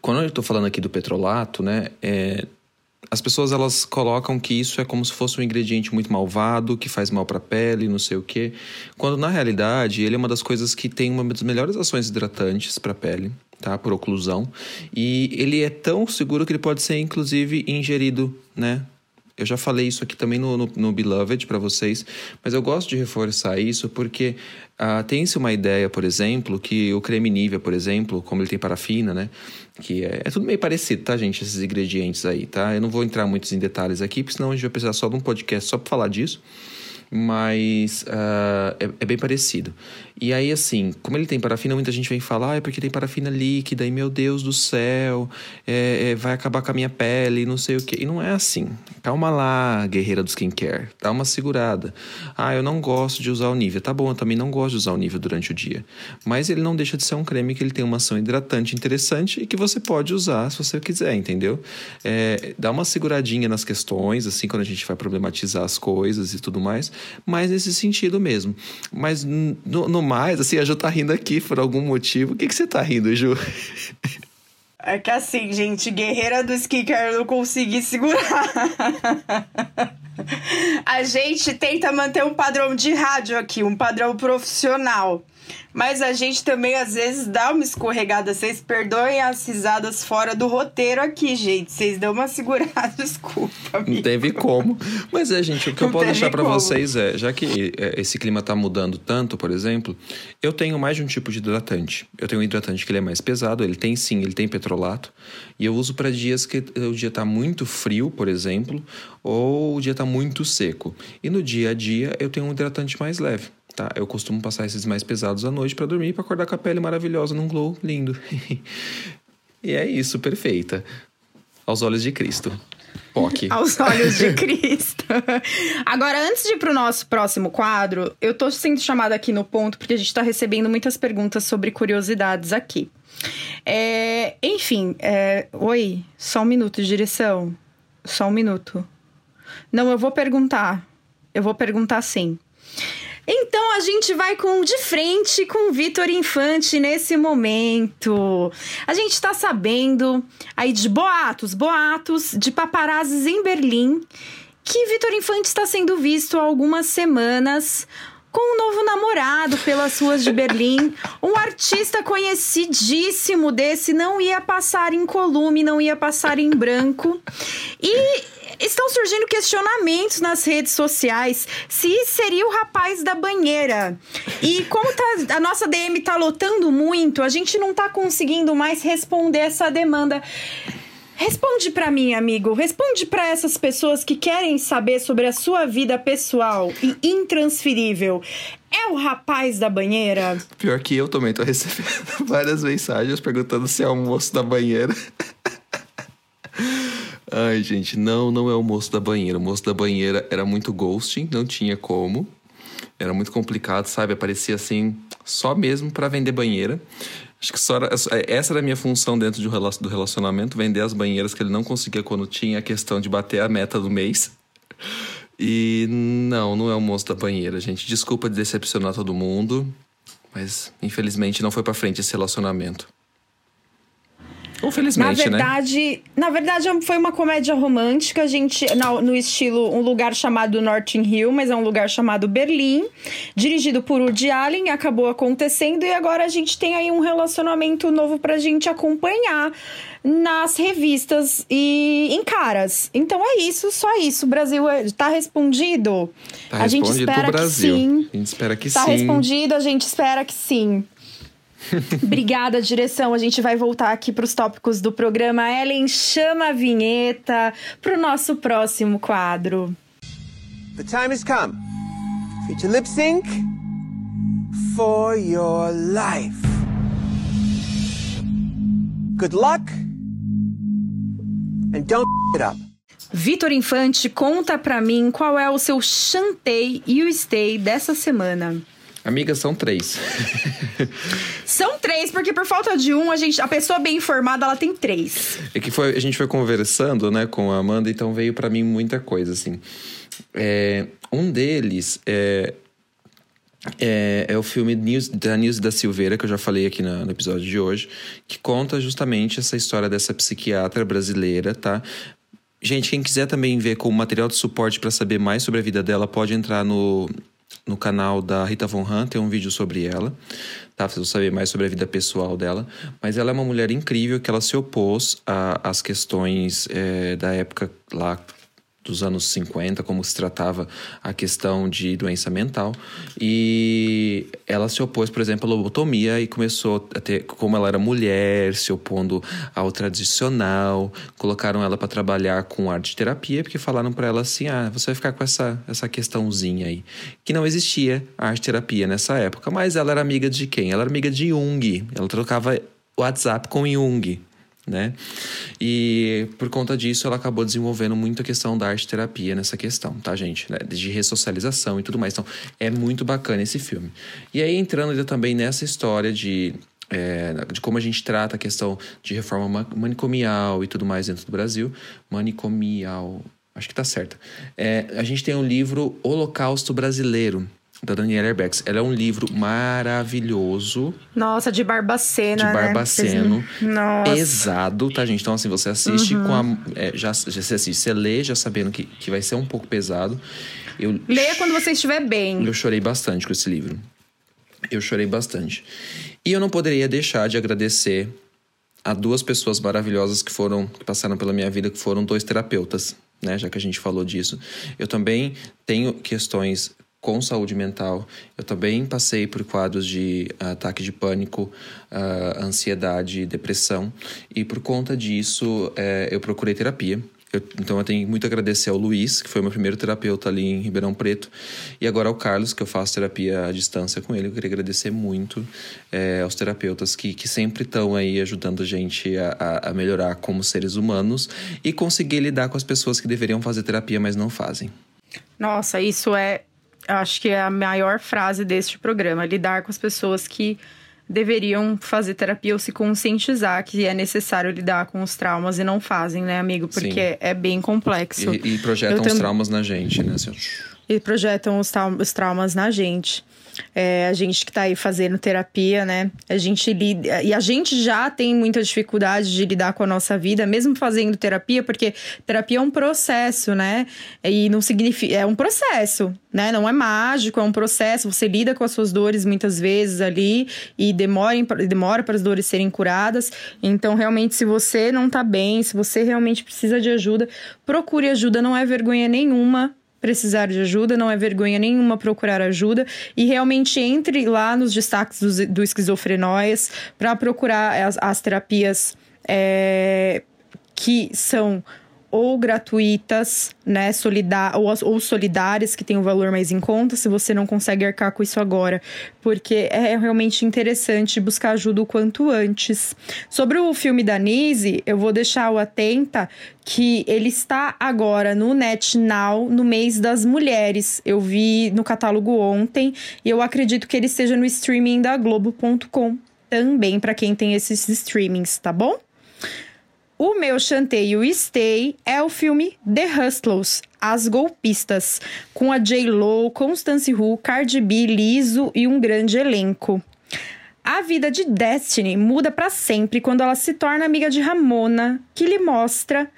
Speaker 3: quando eu estou falando aqui do petrolato, né, é, as pessoas elas colocam que isso é como se fosse um ingrediente muito malvado, que faz mal para a pele, não sei o quê. Quando na realidade ele é uma das coisas que tem uma das melhores ações hidratantes para a pele, tá? Por oclusão. E ele é tão seguro que ele pode ser inclusive ingerido, né? Eu já falei isso aqui também no, no, no Beloved para vocês, mas eu gosto de reforçar isso porque ah, tem-se uma ideia, por exemplo, que o creme Nivea, por exemplo, como ele tem parafina, né? Que é, é tudo meio parecido, tá, gente? Esses ingredientes aí, tá? Eu não vou entrar muito em detalhes aqui, porque senão a gente vai precisar só de um podcast só para falar disso. Mas ah, é, é bem parecido. E aí, assim, como ele tem parafina, muita gente vem falar, ah, é porque tem parafina líquida, e meu Deus do céu, é, é, vai acabar com a minha pele, não sei o quê. E não é assim. Calma lá, guerreira do skincare. Dá uma segurada. Ah, eu não gosto de usar o Nivea. Tá bom, eu também não gosto de usar o Nivea durante o dia. Mas ele não deixa de ser um creme que ele tem uma ação hidratante interessante e que você pode usar se você quiser, entendeu? É, dá uma seguradinha nas questões, assim, quando a gente vai problematizar as coisas e tudo mais. Mas nesse sentido mesmo. Mas no, no mais, assim, a Ju tá rindo aqui por algum motivo. O que, que você tá rindo, Ju?
Speaker 1: É que assim, gente, guerreira do skincare eu não consegui segurar. A gente tenta manter um padrão de rádio aqui, um padrão profissional. Mas a gente também, às vezes, dá uma escorregada. Vocês perdoem as risadas fora do roteiro aqui, gente. Vocês dão uma segurada, desculpa.
Speaker 3: Não
Speaker 1: amigo.
Speaker 3: teve como. Mas é, gente, o que eu
Speaker 1: Não
Speaker 3: posso
Speaker 1: teve
Speaker 3: deixar pra
Speaker 1: como.
Speaker 3: vocês é, já que é, esse clima tá mudando tanto, por exemplo, eu tenho mais de um tipo de hidratante. Eu tenho um hidratante que ele é mais pesado, ele tem sim, ele tem petrolato, e eu uso para dias que o dia tá muito frio, por exemplo, ou o dia tá muito seco. E no dia a dia eu tenho um hidratante mais leve. Tá, eu costumo passar esses mais pesados à noite pra dormir e pra acordar com a pele maravilhosa num glow lindo. e é isso, perfeita. Aos olhos de Cristo. POC.
Speaker 1: Aos olhos de Cristo. Agora, antes de ir pro nosso próximo quadro, eu tô sendo chamada aqui no ponto porque a gente tá recebendo muitas perguntas sobre curiosidades aqui. É, enfim, é, oi, só um minuto, direção. Só um minuto. Não, eu vou perguntar. Eu vou perguntar sim. Então a gente vai com de frente com o Vitor Infante nesse momento. A gente tá sabendo aí de boatos, boatos de paparazzis em Berlim que Vitor Infante está sendo visto há algumas semanas com um novo namorado pelas ruas de Berlim. Um artista conhecidíssimo desse não ia passar em colume, não ia passar em branco. E estão surgindo questionamentos nas redes sociais se seria o rapaz da banheira. E como tá, a nossa DM tá lotando muito, a gente não tá conseguindo mais responder essa demanda. Responde para mim, amigo. Responde para essas pessoas que querem saber sobre a sua vida pessoal e intransferível. É o rapaz da banheira?
Speaker 3: Pior que eu também tô recebendo várias mensagens perguntando se é o moço da banheira. Ai, gente, não, não é o moço da banheira. O moço da banheira era muito ghosting, não tinha como. Era muito complicado, sabe? Aparecia assim, só mesmo para vender banheira. Acho que só era, essa era a minha função dentro do relacionamento, vender as banheiras que ele não conseguia quando tinha a questão de bater a meta do mês. E não, não é o moço da banheira, gente. Desculpa de decepcionar todo mundo, mas infelizmente não foi para frente esse relacionamento. Ou felizmente,
Speaker 1: na verdade,
Speaker 3: né?
Speaker 1: Na verdade, foi uma comédia romântica, a gente, no, no, estilo um lugar chamado Notting Hill, mas é um lugar chamado Berlim, dirigido por Woody Allen, acabou acontecendo e agora a gente tem aí um relacionamento novo pra gente acompanhar nas revistas e em caras. Então é isso, só isso. O Brasil é, tá respondido?
Speaker 3: Tá a gente espera que sim.
Speaker 1: A
Speaker 3: gente espera que
Speaker 1: tá
Speaker 3: sim.
Speaker 1: Tá respondido, a gente espera que sim. Obrigada, direção. A gente vai voltar aqui para os tópicos do programa. Ellen, chama a vinheta para o nosso próximo quadro. The time has come to lip sync for your life. Good luck and don't it up. Vitor Infante, conta pra mim qual é o seu chantei e o stay dessa semana.
Speaker 3: Amigas, são três.
Speaker 1: são três, porque por falta de um, a, gente, a pessoa bem informada, ela tem três.
Speaker 3: É que foi, a gente foi conversando, né, com a Amanda, então veio para mim muita coisa, assim. É, um deles é, é, é, o filme News, da Nilce da Silveira, que eu já falei aqui no, no, episódio de hoje, que conta justamente essa história dessa psiquiatra brasileira, tá? Gente, quem quiser também ver como material de suporte para saber mais sobre a vida dela, pode entrar no no canal da Rita Von Hunt, tem um vídeo sobre ela, tá? Vocês saber mais sobre a vida pessoal dela. Mas ela é uma mulher incrível que ela se opôs às questões é, da época lá dos anos 50, como se tratava a questão de doença mental. E ela se opôs, por exemplo, à lobotomia e começou a ter, como ela era mulher, se opondo ao tradicional, colocaram ela para trabalhar com arte terapia, porque falaram para ela assim: ah, você vai ficar com essa, essa questãozinha aí. Que não existia arte terapia nessa época, mas ela era amiga de quem? Ela era amiga de Jung. Ela trocava WhatsApp com Jung né? E por conta disso, ela acabou desenvolvendo muito a questão da arte terapia nessa questão, tá, gente? Né? De ressocialização e tudo mais. Então, é muito bacana esse filme. E aí, entrando ainda também nessa história de é, de como a gente trata a questão de reforma manicomial e tudo mais dentro do Brasil. Manicomial, acho que tá certo. É, a gente tem um livro Holocausto Brasileiro, da Daniela Herbex. Ela é um livro maravilhoso.
Speaker 1: Nossa, de Barbacena,
Speaker 3: De
Speaker 1: né?
Speaker 3: Barbaceno.
Speaker 1: Né?
Speaker 3: Pesado, tá, gente? Então, assim, você assiste uhum. com a... É, já, já você assiste, você lê já sabendo que, que vai ser um pouco pesado.
Speaker 1: Eu, Leia quando você estiver bem.
Speaker 3: Eu chorei bastante com esse livro. Eu chorei bastante. E eu não poderia deixar de agradecer a duas pessoas maravilhosas que foram que passaram pela minha vida, que foram dois terapeutas, né? Já que a gente falou disso. Eu também tenho questões com saúde mental. Eu também passei por quadros de uh, ataque de pânico, uh, ansiedade, depressão. E por conta disso, uh, eu procurei terapia. Eu, então eu tenho muito a agradecer ao Luiz, que foi meu primeiro terapeuta ali em Ribeirão Preto, e agora ao Carlos, que eu faço terapia à distância com ele. Eu queria agradecer muito é, aos terapeutas que, que sempre estão aí ajudando a gente a, a melhorar como seres humanos e conseguir lidar com as pessoas que deveriam fazer terapia, mas não fazem.
Speaker 1: Nossa, isso é acho que é a maior frase deste programa: lidar com as pessoas que deveriam fazer terapia ou se conscientizar que é necessário lidar com os traumas e não fazem, né, amigo? Porque Sim. é bem complexo.
Speaker 3: E, e projetam os traumas na gente, né? Assim,
Speaker 1: e projetam os, os traumas na gente. É, a gente que tá aí fazendo terapia, né? A gente lida. E a gente já tem muita dificuldade de lidar com a nossa vida, mesmo fazendo terapia, porque terapia é um processo, né? E não significa. É um processo, né? Não é mágico, é um processo. Você lida com as suas dores muitas vezes ali e demora, demora para as dores serem curadas. Então, realmente, se você não tá bem, se você realmente precisa de ajuda, procure ajuda, não é vergonha nenhuma precisar de ajuda, não é vergonha nenhuma procurar ajuda. E realmente entre lá nos destaques do, do esquizofrenóias para procurar as, as terapias é, que são ou gratuitas, né, solidar, ou, ou solidárias, que tem um valor mais em conta, se você não consegue arcar com isso agora, porque é realmente interessante buscar ajuda o quanto antes. Sobre o filme da Nise, eu vou deixar o atenta que ele está agora no NetNow, no mês das mulheres. Eu vi no catálogo ontem e eu acredito que ele esteja no streaming da Globo.com também para quem tem esses streamings, tá bom? O meu chanteio Stay é o filme The Hustlers, As Golpistas, com a J-Lo, Constance Wu, Cardi B, Liso e um grande elenco. A vida de Destiny muda para sempre quando ela se torna amiga de Ramona, que lhe mostra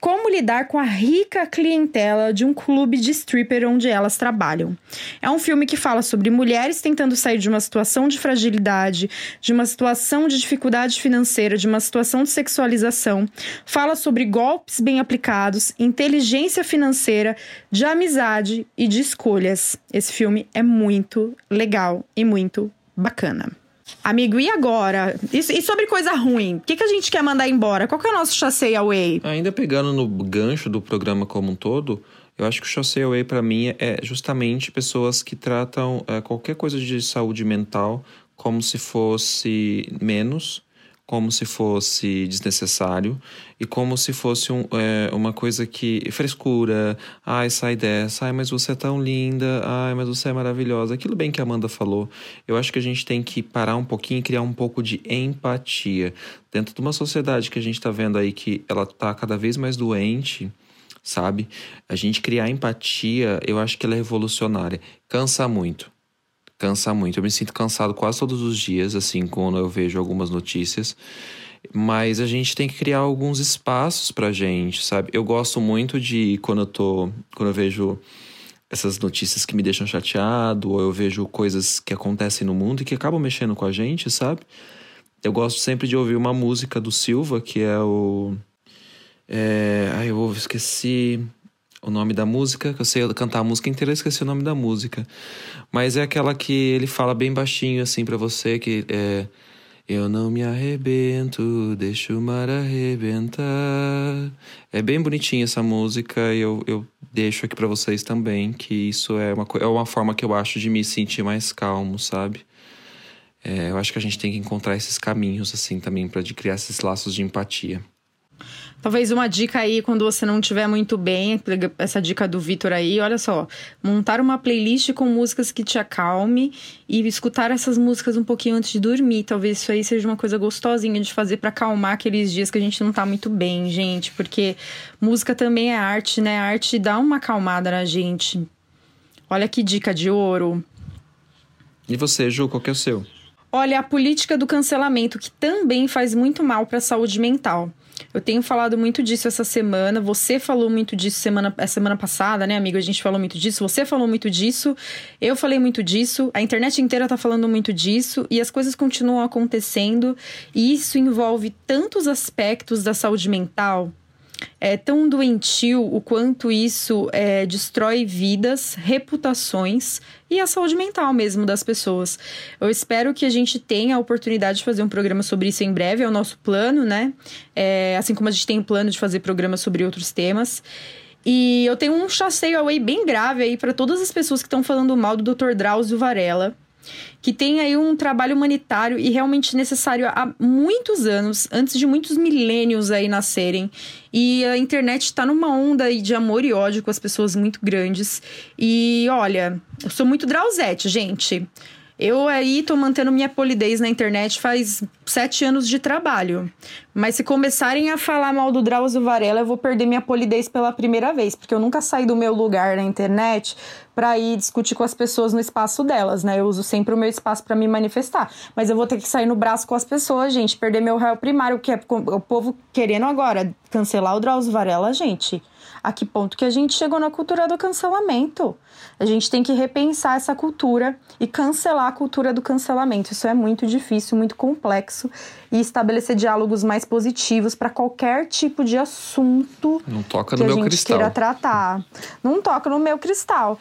Speaker 1: como lidar com a rica clientela de um clube de stripper onde elas trabalham. É um filme que fala sobre mulheres tentando sair de uma situação de fragilidade, de uma situação de dificuldade financeira, de uma situação de sexualização. Fala sobre golpes bem aplicados, inteligência financeira, de amizade e de escolhas. Esse filme é muito legal e muito bacana. Amigo, e agora? E, sobre coisa ruim? O que, que a gente quer mandar embora? Qual que é o nosso chassei away?
Speaker 3: Ainda pegando no gancho do programa como um todo, eu acho que o chassei away para mim é justamente pessoas que tratam é, qualquer coisa de saúde mental como se fosse menos como se fosse desnecessário e como se fosse um, é, uma coisa que. frescura. Ai, sai dessa. Ai, mas você é tão linda. Ai, mas você é maravilhosa. Aquilo bem que a Amanda falou. Eu acho que a gente tem que parar um pouquinho e criar um pouco de empatia. Dentro de uma sociedade que a gente está vendo aí que ela tá cada vez mais doente sabe? A gente criar empatia, eu acho que ela é revolucionária. Cansa muito cansa muito. Eu me sinto cansado quase todos os dias, assim, quando eu vejo algumas notícias. Mas a gente tem que criar alguns espaços pra gente, sabe? Eu gosto muito de quando eu tô. Quando eu vejo essas notícias que me deixam chateado, ou eu vejo coisas que acontecem no mundo e que acabam mexendo com a gente, sabe? Eu gosto sempre de ouvir uma música do Silva, que é o. É... Ai, eu esqueci o nome da música, que eu sei cantar a música inteira, eu esqueci o nome da música. Mas é aquela que ele fala bem baixinho assim para você, que é eu não me arrebento, deixo o mar arrebentar. É bem bonitinha essa música e eu, eu deixo aqui para vocês também que isso é uma, é uma forma que eu acho de me sentir mais calmo, sabe? É, eu acho que a gente tem que encontrar esses caminhos assim também para criar esses laços de empatia.
Speaker 1: Talvez uma dica aí, quando você não estiver muito bem, essa dica do Vitor aí, olha só, montar uma playlist com músicas que te acalme e escutar essas músicas um pouquinho antes de dormir. Talvez isso aí seja uma coisa gostosinha de fazer para acalmar aqueles dias que a gente não tá muito bem, gente, porque música também é arte, né? A arte dá uma acalmada na gente. Olha que dica de ouro.
Speaker 3: E você, Ju, qual que é o seu?
Speaker 1: Olha, a política do cancelamento, que também faz muito mal para a saúde mental. Eu tenho falado muito disso essa semana. Você falou muito disso semana, semana passada, né, amigo? A gente falou muito disso. Você falou muito disso. Eu falei muito disso. A internet inteira tá falando muito disso. E as coisas continuam acontecendo. E isso envolve tantos aspectos da saúde mental é tão doentio o quanto isso é, destrói vidas, reputações e a saúde mental mesmo das pessoas. Eu espero que a gente tenha a oportunidade de fazer um programa sobre isso em breve, é o nosso plano, né? É, assim como a gente tem plano de fazer programas sobre outros temas. E eu tenho um chasseio away bem grave aí para todas as pessoas que estão falando mal do Dr. Drauzio Varela que tem aí um trabalho humanitário e realmente necessário há muitos anos, antes de muitos milênios aí nascerem. E a internet está numa onda de amor e ódio com as pessoas muito grandes. E olha, eu sou muito Drauzete, gente. Eu aí tô mantendo minha polidez na internet faz sete anos de trabalho. Mas se começarem a falar mal do Drauzio Varela, eu vou perder minha polidez pela primeira vez, porque eu nunca saí do meu lugar na internet para ir discutir com as pessoas no espaço delas, né? Eu uso sempre o meu espaço para me manifestar. Mas eu vou ter que sair no braço com as pessoas, gente, perder meu réu primário, que é o povo querendo agora cancelar o Drauzio Varela, gente a que ponto que a gente chegou na cultura do cancelamento. A gente tem que repensar essa cultura e cancelar a cultura do cancelamento. Isso é muito difícil, muito complexo e estabelecer diálogos mais positivos para qualquer tipo de assunto
Speaker 3: Não toca
Speaker 1: que
Speaker 3: no
Speaker 1: a
Speaker 3: meu
Speaker 1: gente
Speaker 3: cristal.
Speaker 1: queira tratar. Não toca no meu cristal.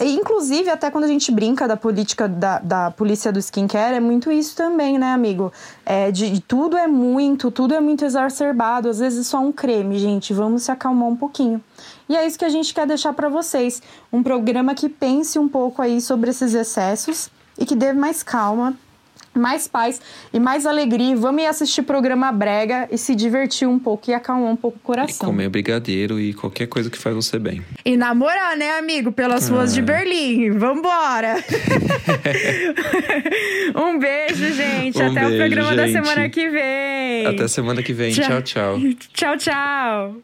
Speaker 1: E, Inclusive, até quando a gente brinca da política da, da polícia do skincare, é muito isso também, né, amigo? É, de, tudo é muito, tudo é muito exacerbado. Às vezes só um creme, gente. Vamos se acalmar um pouquinho. E é isso que a gente quer deixar para vocês. Um programa que pense um pouco aí sobre esses excessos e que dê mais calma, mais paz e mais alegria. Vamos ir assistir programa brega e se divertir um pouco e acalmar um pouco o
Speaker 3: E
Speaker 1: coração.
Speaker 3: comer brigadeiro e qualquer coisa que faz você bem.
Speaker 1: E namorar, né, amigo? Pelas ruas
Speaker 3: Ah.
Speaker 1: de Berlim. Vambora! um beijo, gente.
Speaker 3: Um
Speaker 1: Até o
Speaker 3: beijo,
Speaker 1: programa da
Speaker 3: gente.
Speaker 1: semana que vem.
Speaker 3: Até semana que vem.
Speaker 1: Tchau.
Speaker 3: tchau. tchau.
Speaker 1: Tchau, tchau.